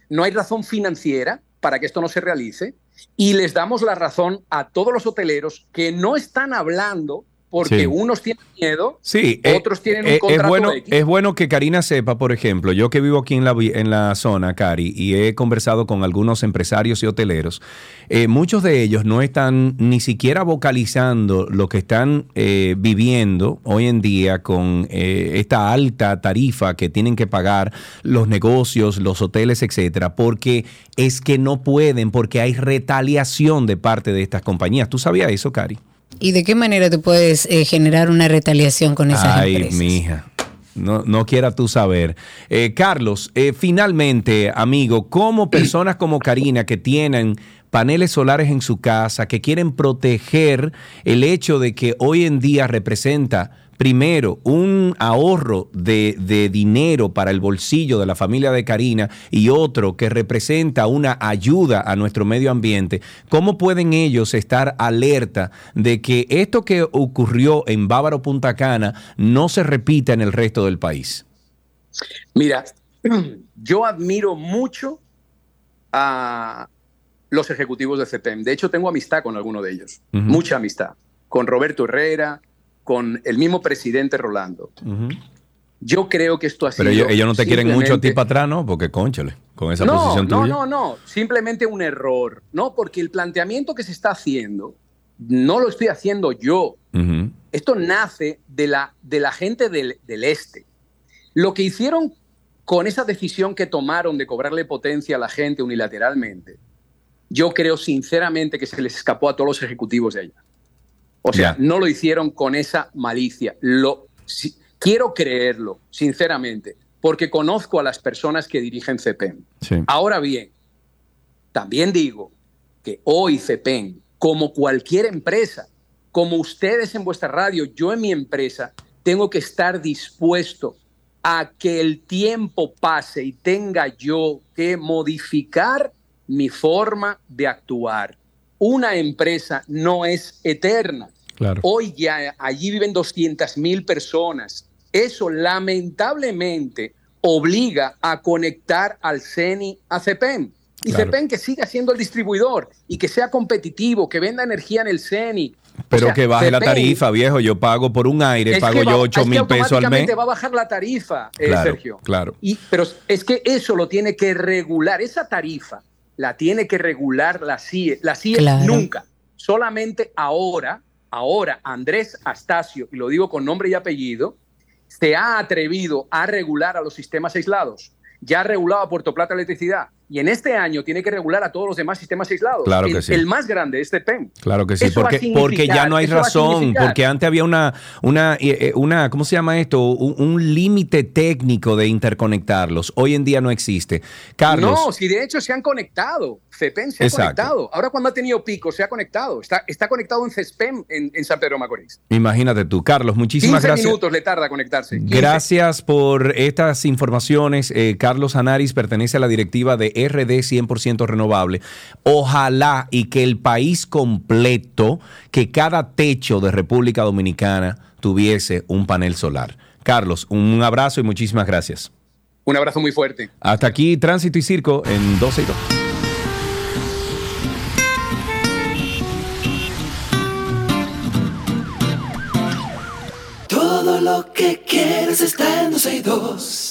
no hay razón financiera para que esto no se realice. Y les damos la razón a todos los hoteleros que no están hablando porque Sí. unos tienen miedo, Sí, eh, otros tienen un eh, es, contrato bueno, X. es bueno que Karina sepa, por ejemplo, yo que vivo aquí en la, vi- en la zona, Cari, y he conversado con algunos empresarios y hoteleros, eh, muchos de ellos no están ni siquiera vocalizando lo que están eh, viviendo hoy en día con eh, esta alta tarifa que tienen que pagar los negocios, los hoteles, etcétera, porque es que no pueden, porque hay retaliación de parte de estas compañías. ¿Tú sabías eso, Cari? ¿Y de qué manera tú puedes eh, generar una retaliación con esas Ay, empresas? mija. No, no quiera tú saber. Eh, Carlos, eh, finalmente, amigo, como personas como Karina que tienen paneles solares en su casa, que quieren proteger el hecho de que hoy en día representa primero un ahorro de, de dinero para el bolsillo de la familia de Karina y otro que representa una ayuda a nuestro medio ambiente, ¿cómo pueden ellos estar alerta de que esto que ocurrió en Bávaro Punta Cana no se repita en el resto del país? Mira, yo admiro mucho a los ejecutivos de CEPEM. De hecho, tengo amistad con alguno de ellos, mucha amistad. Con Roberto Herrera, con el mismo presidente Rolando. Yo creo que esto ha Pero sido ellos, ellos no te quieren mucho a ti para atrás, ¿no? Porque, conchale, con esa no, posición no, tuya. no, no, simplemente un error, ¿no? Porque el planteamiento que se está haciendo no lo estoy haciendo yo. Esto nace de la, de la gente del, del este. Lo que hicieron con esa decisión que tomaron de cobrarle potencia a la gente unilateralmente, yo creo sinceramente que se les escapó a todos los ejecutivos de allá. O sea, no lo hicieron con esa malicia. Lo, si- quiero creerlo, sinceramente, porque conozco a las personas que dirigen CEPEM. Sí. Ahora bien, también digo que hoy CEPEN, como cualquier empresa, como ustedes en vuestra radio, yo en mi empresa, tengo que estar dispuesto a que el tiempo pase y tenga yo que modificar mi forma de actuar. Una empresa no es eterna. Claro. Hoy ya allí viven 200 mil personas. Eso lamentablemente obliga a conectar al CENI a CEPEM. Y Claro. CEPEM que siga siendo el distribuidor y que sea competitivo, que venda energía en el CENI. Pero O sea, que baje la CEPEM tarifa, viejo. Yo pago por un aire, pago yo va- 8 es que mil pesos al mes. va a bajar la tarifa, eh, Claro, Sergio. claro. Y, pero es que eso lo tiene que regular, esa tarifa la tiene que regular la CIE. La CIE Claro. nunca, solamente ahora, ahora Andrés Astacio, y lo digo con nombre y apellido, se ha atrevido a regular a los sistemas aislados. Ya ha regulado a Puerto Plata Electricidad. Y en este año tiene que regular a todos los demás sistemas aislados. Claro que el, sí. el más grande es PEM. Claro que sí, porque, porque ya no hay razón, porque antes había una, una, eh, eh, una ¿cómo se llama esto? Un, un límite técnico de interconectarlos. Hoy en día no existe. Carlos, No, si de hecho se han conectado. CEPEM se ha Exacto. conectado. Ahora cuando ha tenido pico se ha conectado. Está, está conectado en CESPEM en, en San Pedro Macorís. imagínate tú. Carlos, muchísimas 15 gracias. minutos le tarda conectarse. 15. Gracias por estas informaciones. Eh, Carlos Anaris pertenece a la directiva de RD 100% renovable. Ojalá y que el país completo, que cada techo de República Dominicana tuviese un panel solar. Carlos, un abrazo y muchísimas gracias. Un abrazo muy fuerte. Hasta aquí Tránsito y Circo en 12 y 2. Todo lo que quieres está en 12 y 2.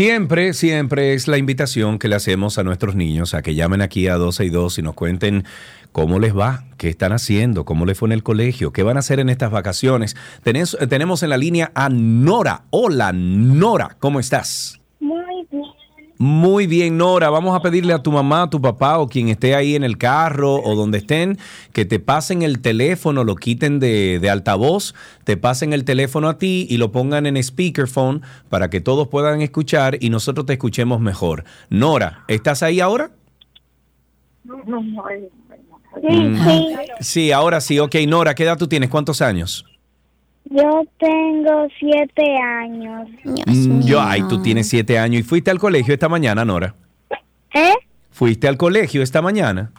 Siempre, siempre es la invitación que le hacemos a nuestros niños a que llamen aquí a 12 y 2 y nos cuenten cómo les va, qué están haciendo, cómo les fue en el colegio, qué van a hacer en estas vacaciones. Tenés- tenemos en la línea a Nora. Hola, Nora, ¿cómo estás? Muy bien. Nora. Vamos a pedirle a tu mamá, a tu papá o quien esté ahí en el carro o donde estén, que te pasen el teléfono, lo quiten de, de altavoz, te pasen el teléfono a ti y lo pongan en speakerphone para que todos puedan escuchar y nosotros te escuchemos mejor. Nora, ¿estás ahí ahora? Sí, Mm. sí. Sí, ahora sí. Ok, Nora, ¿qué edad tú tienes? ¿Cuántos años? Yo tengo siete años. Mm, Yo, ay, tú tienes siete años y fuiste al colegio esta mañana, Nora. ¿Eh? ¿Fuiste al colegio esta mañana?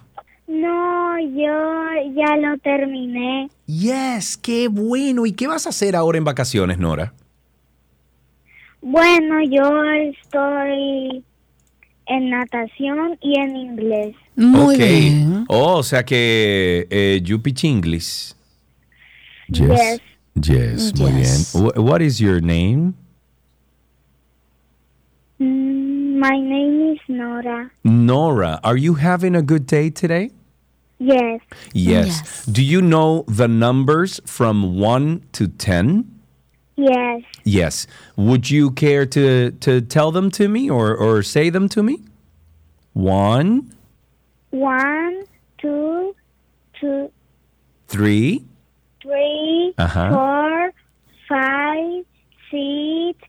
No, yo ya lo terminé. Yes, qué bueno. ¿Y qué vas a hacer ahora en vacaciones, Nora? Bueno, yo estoy en natación y en inglés. Muy ok. bien. Oh, o sea que eh, you pitch English. Yes. Yes, muy Yes. bien. Wh- What is your name? Mm, My name is Nora. Nora. Are you having a good day today? Yes. Yes. Do you know the numbers from 1 to 10? Yes. Yes. Would you care to, to tell them to me or, or say them to me? One. One, One, two, two, three, three, Ajá. four, five, six,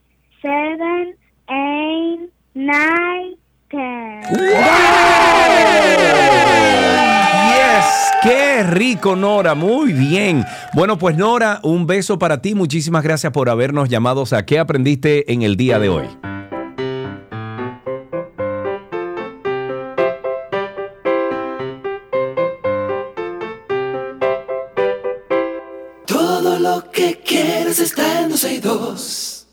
seven, eight, nine, ten. Yes, qué rico Nora, muy bien. Bueno, pues Nora, un beso para ti, muchísimas gracias por habernos llamado a qué aprendiste en el día de hoy. 12 y 2.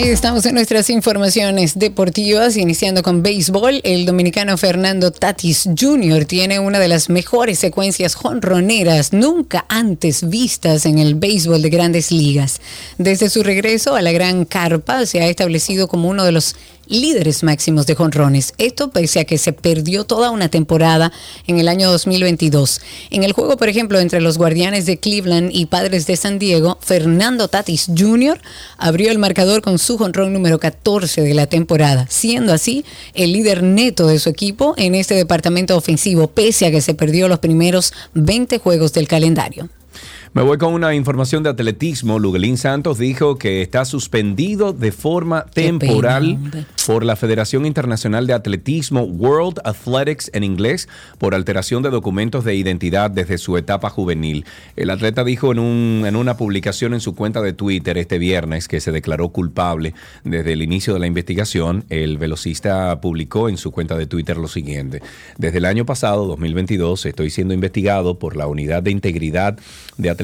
Estamos en nuestras informaciones deportivas, iniciando con béisbol. El dominicano Fernando Tatis Jr. tiene una de las mejores secuencias jonroneras nunca antes vistas en el béisbol de grandes ligas. Desde su regreso a la gran carpa, se ha establecido como uno de los líderes máximos de jonrones. Esto pese a que se perdió toda una temporada en el año 2022. En el juego, por ejemplo, entre los Guardianes de Cleveland y Padres de San Diego, Fernando Tatis Jr. abrió el marcador con su jonrón número 14 de la temporada, siendo así el líder neto de su equipo en este departamento ofensivo, pese a que se perdió los primeros 20 juegos del calendario. Me voy con una información de atletismo. Luguelín Santos dijo que está suspendido de forma temporal por la Federación Internacional de Atletismo World Athletics en inglés por alteración de documentos de identidad desde su etapa juvenil. El atleta dijo en, un, en una publicación en su cuenta de Twitter este viernes que se declaró culpable desde el inicio de la investigación. El velocista publicó en su cuenta de Twitter lo siguiente. Desde el año pasado, 2022, estoy siendo investigado por la Unidad de Integridad de Atletismo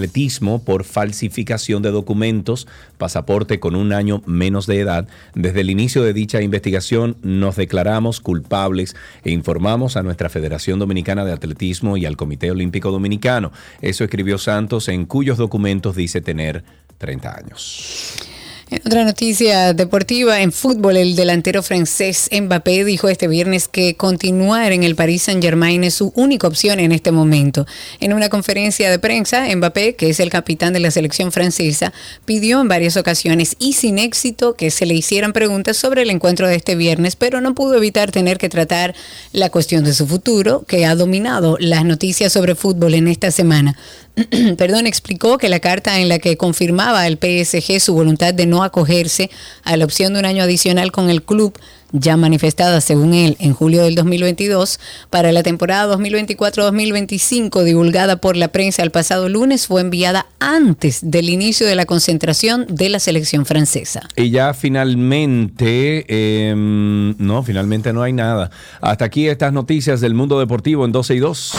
por falsificación de documentos, pasaporte con un año menos de edad. Desde el inicio de dicha investigación nos declaramos culpables e informamos a nuestra Federación Dominicana de Atletismo y al Comité Olímpico Dominicano. Eso escribió Santos en cuyos documentos dice tener 30 años. En otra noticia deportiva, en fútbol, el delantero francés Mbappé dijo este viernes que continuar en el Paris Saint-Germain es su única opción en este momento. En una conferencia de prensa, Mbappé, que es el capitán de la selección francesa, pidió en varias ocasiones y sin éxito que se le hicieran preguntas sobre el encuentro de este viernes, pero no pudo evitar tener que tratar la cuestión de su futuro, que ha dominado las noticias sobre fútbol en esta semana. perdón, explicó que la carta en la que confirmaba el PSG su voluntad de no acogerse a la opción de un año adicional con el club, ya manifestada según él en julio del 2022, para la temporada 2024-2025 divulgada por la prensa el pasado lunes, fue enviada antes del inicio de la concentración de la selección francesa. Y ya finalmente, eh, no, finalmente no hay nada. Hasta aquí estas noticias del mundo deportivo en 12 y 2.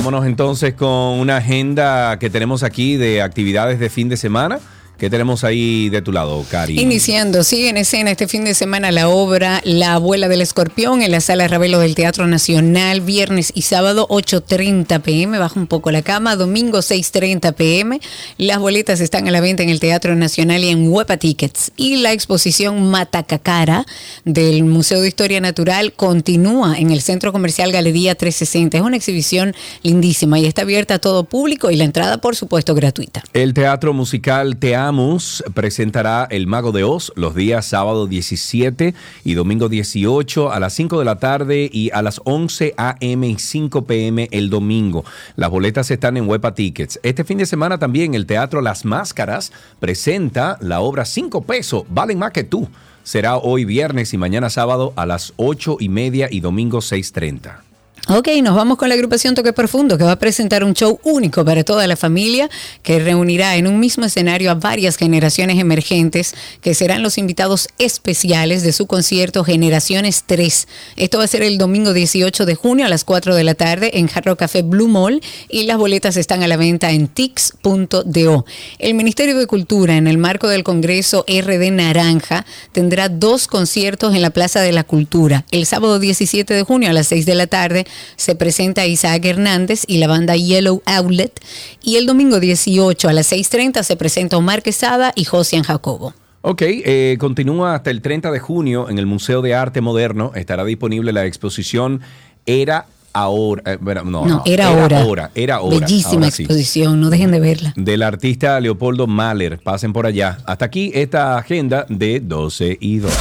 Vámonos entonces con una agenda que tenemos aquí de actividades de fin de semana. ¿Qué tenemos ahí de tu lado, Cari? Iniciando, sigue en escena este fin de semana la obra La abuela del escorpión en la sala Ravelo del Teatro Nacional, viernes y sábado 8.30 pm, baja un poco la cama, domingo 6.30 pm. Las boletas están a la venta en el Teatro Nacional y en Huepa Tickets. Y la exposición Matacacara del Museo de Historia Natural continúa en el Centro Comercial Galería 360. Es una exhibición lindísima y está abierta a todo público y la entrada, por supuesto, gratuita. El Teatro Musical Teamus presentará El Mago de Oz los días sábado 17 y domingo 18 a las 5 de la tarde y a las 11 a.m. y 5 p.m. el domingo. Las boletas están en Huepa Tickets. Este fin de semana también el Teatro Las Máscaras presenta la obra 5 pesos, valen más que tú. Será hoy viernes y mañana sábado a las 8 y media y domingo 6.30. Ok, nos vamos con la agrupación Toque Profundo que va a presentar un show único para toda la familia que reunirá en un mismo escenario a varias generaciones emergentes que serán los invitados especiales de su concierto Generaciones 3. Esto va a ser el domingo 18 de junio a las 4 de la tarde en Jarro Café Blue Mall y las boletas están a la venta en tix.do. El Ministerio de Cultura en el marco del Congreso RD Naranja tendrá dos conciertos en la Plaza de la Cultura. El sábado 17 de junio a las 6 de la tarde se presenta Isaac Hernández y la banda Yellow Outlet. Y el domingo 18 a las 6.30 se presenta Omar Quesada y Josian Jacobo. Ok, eh, continúa hasta el 30 de junio en el Museo de Arte Moderno. Estará disponible la exposición Era Ahora. eh, bueno, no, No, no, era ahora. ahora. Era ahora. Bellísima ahora sí. exposición, no dejen de verla. Del artista Leopoldo Mahler. Pasen por allá. Hasta aquí esta agenda de 12 y 2.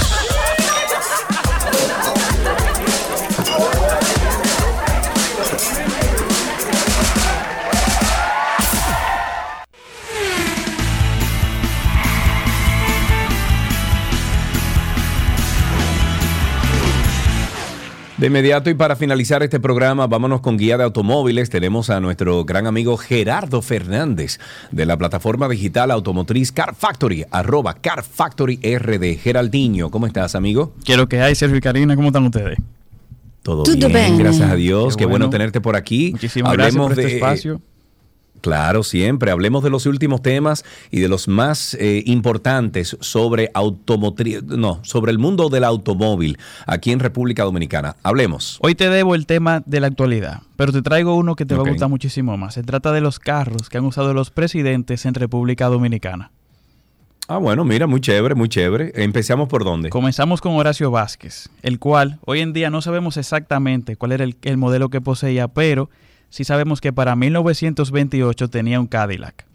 De inmediato y para finalizar este programa, vámonos con guía de automóviles. Tenemos a nuestro gran amigo Gerardo Fernández de la plataforma digital automotriz Car Factory, arroba Car Factory RD. Geraldinho, ¿cómo estás, amigo? Quiero que hay, Sergio y Karina, ¿cómo están ustedes? Todo Todo bien, bien. gracias a Dios. Qué Qué, bueno. bueno. tenerte por aquí. Muchísimas gracias por este espacio. Claro, siempre. Hablemos de los últimos temas y de los más eh, importantes sobre automotriz, no, sobre el mundo del automóvil aquí en República Dominicana. Hablemos. Hoy te debo el tema de la actualidad, pero te traigo uno que te va a gustar muchísimo más. Se trata de los carros que han usado los presidentes en República Dominicana. Ah, bueno, mira, muy chévere, muy chévere. Empezamos por dónde. Comenzamos con Horacio Vázquez, el cual hoy en día no sabemos exactamente cuál era el, el modelo que poseía, pero sí sabemos que para 1928 tenía un Cadillac.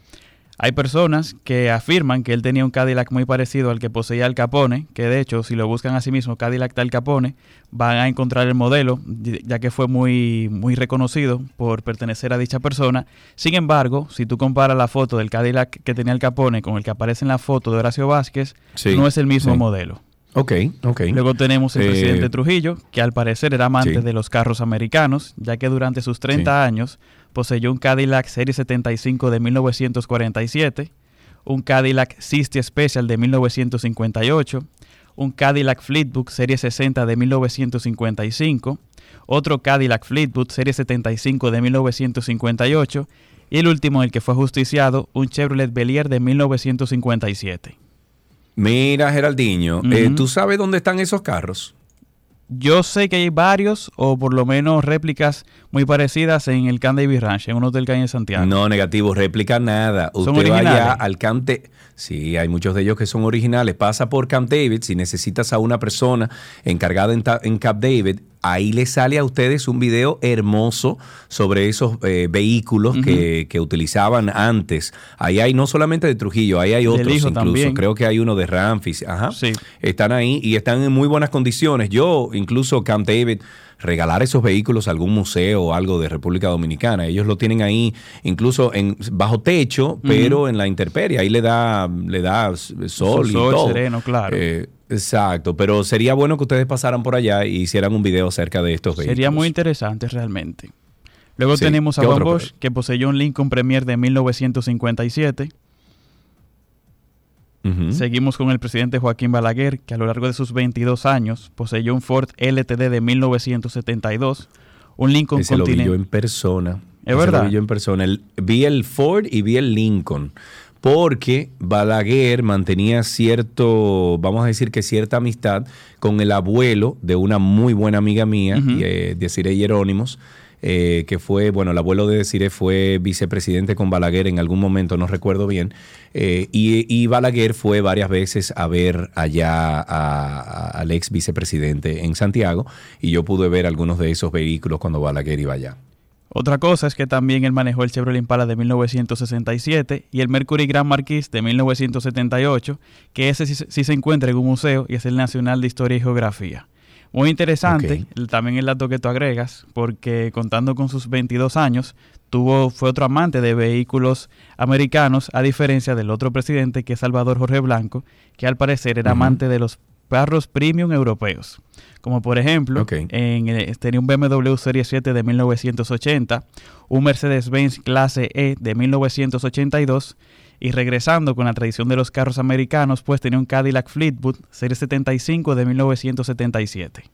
Hay personas que afirman que él tenía un Cadillac muy parecido al que poseía el Capone, que de hecho, si lo buscan a sí mismo, Cadillac del Capone, van a encontrar el modelo, ya que fue muy, muy reconocido por pertenecer a dicha persona. Sin embargo, si tú comparas la foto del Cadillac que tenía el Capone con el que aparece en la foto de Horacio Vázquez, Sí, no es el mismo sí. modelo. Ok, ok. Luego tenemos el Eh, presidente Trujillo, que al parecer era amante sí. de los carros americanos, ya que durante sus 30 años poseyó un Cadillac Serie 75 de 1947, un Cadillac 60 Special de 1958, un Cadillac Fleetwood Serie 60 de 1955, otro Cadillac Fleetwood Serie 75 de 1958 y el último, el que fue ajusticiado, un Chevrolet Belier de 1957. Mira, Geraldinho, eh, ¿tú sabes dónde están esos carros? Yo sé que hay varios, o por lo menos réplicas muy parecidas en el Camp David Ranch, en un hotel que hay en Santiago. No, negativo, réplica nada. ¿Son Usted vaya originales? al Camp Da- Sí, hay muchos de ellos que son originales. Pasa por Camp David, si necesitas a una persona encargada en, en Camp David, ahí le sale a ustedes un video hermoso sobre esos eh, vehículos que, que utilizaban antes. Ahí hay no solamente de Trujillo, ahí hay otros incluso. también. Creo que hay uno de Ramfis. Ajá. Están ahí y están en muy buenas condiciones. Yo, incluso Camp David, regalar esos vehículos a algún museo o algo de República Dominicana. Ellos lo tienen ahí incluso en bajo techo, pero en la intemperie. Ahí le da, le da sol y sol todo. sereno, claro. Eh, exacto, pero sería bueno que ustedes pasaran por allá y hicieran un video acerca de estos vehículos. Sería muy interesante realmente. Luego Sí. tenemos a ¿Qué Juan otro? Bosch, que poseyó un Lincoln Premier de 1957. Seguimos con el presidente Joaquín Balaguer, que a lo largo de sus 22 años poseyó un Ford LTD de 1972, un Lincoln Ese lo vi yo en persona. ¿Es Ese verdad? Lo vi yo en persona. El- vi el Ford y vi el Lincoln. Porque Balaguer mantenía cierto, vamos a decir que cierta amistad con el abuelo de una muy buena amiga mía, Ujú. eh, Desiree Jerónimos, eh, que fue, bueno, el abuelo de Desiree fue vicepresidente con Balaguer en algún momento, no recuerdo bien, eh, y, y Balaguer fue varias veces a ver allá al ex vicepresidente en Santiago, y yo pude ver algunos de esos vehículos cuando Balaguer iba allá. Otra cosa es que también él manejó el Chevrolet Impala de 1967 y el Mercury Grand Marquis de 1978, que ese sí, sí se encuentra en un museo y es el Nacional de Historia y Geografía. Muy interesante también el dato que tú agregas, porque contando con sus 22 años, tuvo, fue otro amante de vehículos americanos, a diferencia del otro presidente que es Salvador Jorge Blanco, que al parecer era amante de los carros premium europeos. Como por ejemplo, en, eh, tenía un BMW Serie 7 de 1980, un Mercedes-Benz Clase E de 1982 y regresando con la tradición de los carros americanos, pues tenía un Cadillac Fleetwood Serie 75 de 1977.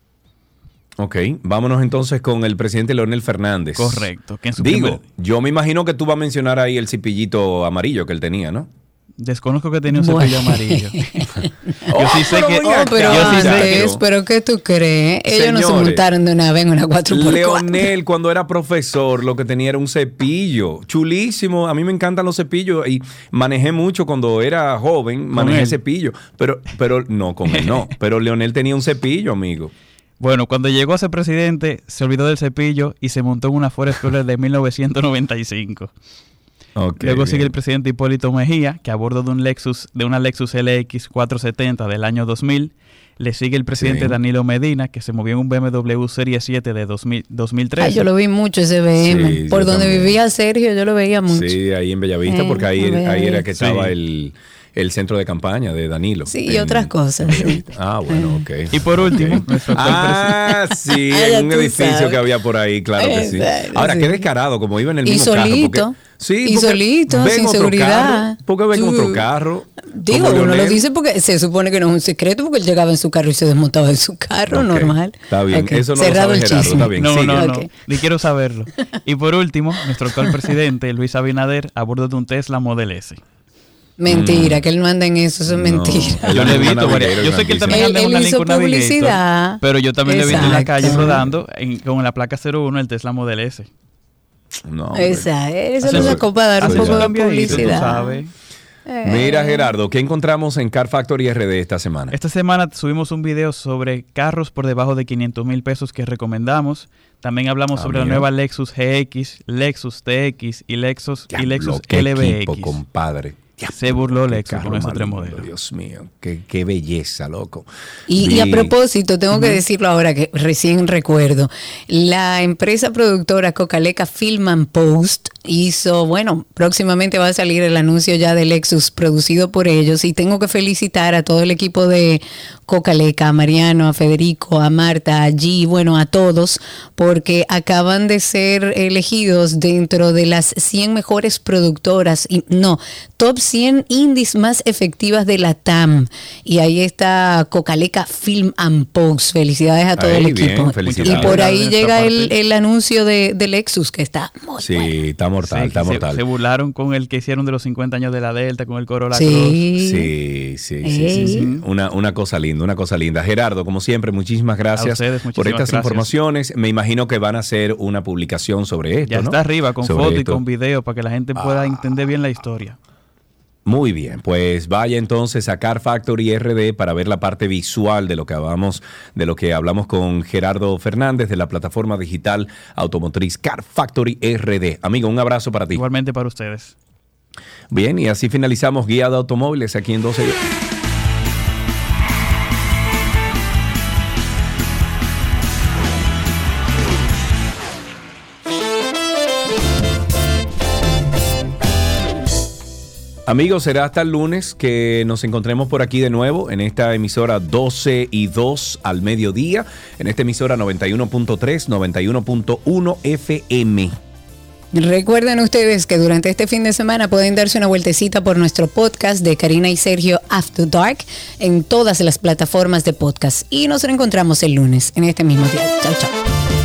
Ok, vámonos entonces con el presidente Leonel Fernández. Correcto, que en su Digo, primer- yo me imagino que tú vas a mencionar ahí el cipillito amarillo que él tenía, ¿no? Desconozco que tenía un Bueno. cepillo amarillo. yo sí sé pero que. Oh, pero yo sí sé antes, pero ¿qué tú crees? Ellos no se montaron de una vez en una 4x4. Leonel, cuando era profesor, lo que tenía era un cepillo. Chulísimo. A mí me encantan los cepillos y manejé mucho cuando era joven. Manejé cepillo. Pero, pero no, con él no. Pero Leonel tenía un cepillo, amigo. Bueno, cuando llegó a ser presidente, se olvidó del cepillo y se montó en una Ford Explorer de 1995. Ok, Luego sigue bien. el presidente Hipólito Mejía, que a bordo de un Lexus, de una Lexus LX 470 del año 2000. Le sigue el presidente Sí. Danilo Medina, que se movió en un BMW Serie 7 de 2000, 2013. Ay, yo lo vi mucho ese BM. Sí, Por donde también. vivía Sergio, yo lo veía mucho. Sí, Sí, ahí en Bellavista, Eh, porque ahí, ahí era que Sí. estaba el, el centro de campaña de Danilo. y en- otras cosas. en sí. Ah, bueno, ok. Y por último, Ah, sí, Ah, en un tú edificio sabes. que había por ahí, claro que sí. Ahora, sí. qué descarado, como iba en el Y mismo solito. carro. Porque, sí, Y solito, ven sin otro seguridad. Carro, porque ven Tú. otro carro. Digo, uno lo Leonel. dice porque se supone que no es un secreto, porque él llegaba en su carro y se desmontaba de su carro, normal. Está bien, eso no Cerrado lo sabe el Gerardo, chisme. está bien. No, sigue. no, no. Ni quiero saberlo. Y por último, nuestro actual presidente, Luis Abinader, a bordo de un Tesla Model S. Mentira, que él no anda en eso, eso es No. mentira. Yo le he Una visto Yo sé que él también Él- anda en él una hizo publicidad. Pero yo también lo he visto en la calle rodando en- con la placa 01 el Tesla Model S. No. Esa, eso su- sacó para dar un poco de publicidad. Eh. Mira, Gerardo, ¿qué encontramos en Car Factory RD esta semana? Esta semana subimos un video sobre carros por debajo de 500 mil pesos que recomendamos. También hablamos Ah, sobre la nueva Lexus GX, Lexus TX y Lexus, y Diablo, Lexus qué LBX. equipo, compadre. Se burló carro con lindo, modelos. Dios mío, qué, qué belleza, loco. Y, y a propósito, tengo que decirlo ahora que recién recuerdo, la empresa productora Cocaleca Film and Post hizo, bueno, próximamente va a salir el anuncio ya de Lexus producido por ellos y tengo que felicitar a todo el equipo de Cocaleca, a Mariano, a Federico, a Marta, a G, bueno, a todos, porque acaban de ser elegidos dentro de las 100 mejores productoras, y no, top 100 indies más efectivas de la TAM. Y ahí está Cocaleca Film and Post. Felicidades a todo Ahí, el bien, equipo. y por ahí llega el, anuncio de, de Lexus, que está muy Sí, está mortal, Sí, está se, mortal. se burlaron con el que hicieron de los 50 años de la Delta, con el Corolla Cross. Sí. Sí, sí, sí, sí, sí. Una cosa linda, una cosa linda. Gerardo, como siempre, muchísimas gracias ustedes, por estas gracias. informaciones. Me imagino que van a hacer una publicación sobre esto, Ya ¿no? está arriba con Sobre foto y. Ah. con video para que la gente pueda entender bien la historia. Muy bien, pues vaya entonces a Car Factory RD para ver la parte visual de lo que hablamos, de lo que hablamos con Gerardo Fernández de la plataforma digital automotriz Car Factory RD. Amigo, un abrazo para ti. Igualmente para ustedes. Bien, y así finalizamos Guía de Automóviles aquí en 12. Amigos, será hasta el lunes que nos encontremos por aquí de nuevo en esta emisora 12 y 2 al mediodía, en esta emisora 91.3, 91.1 FM. Recuerden ustedes que durante este fin de semana pueden darse una vueltecita por nuestro podcast de Karina y Sergio After Dark en todas las plataformas de podcast. Y nos reencontramos el lunes en este mismo día. Chao, chao.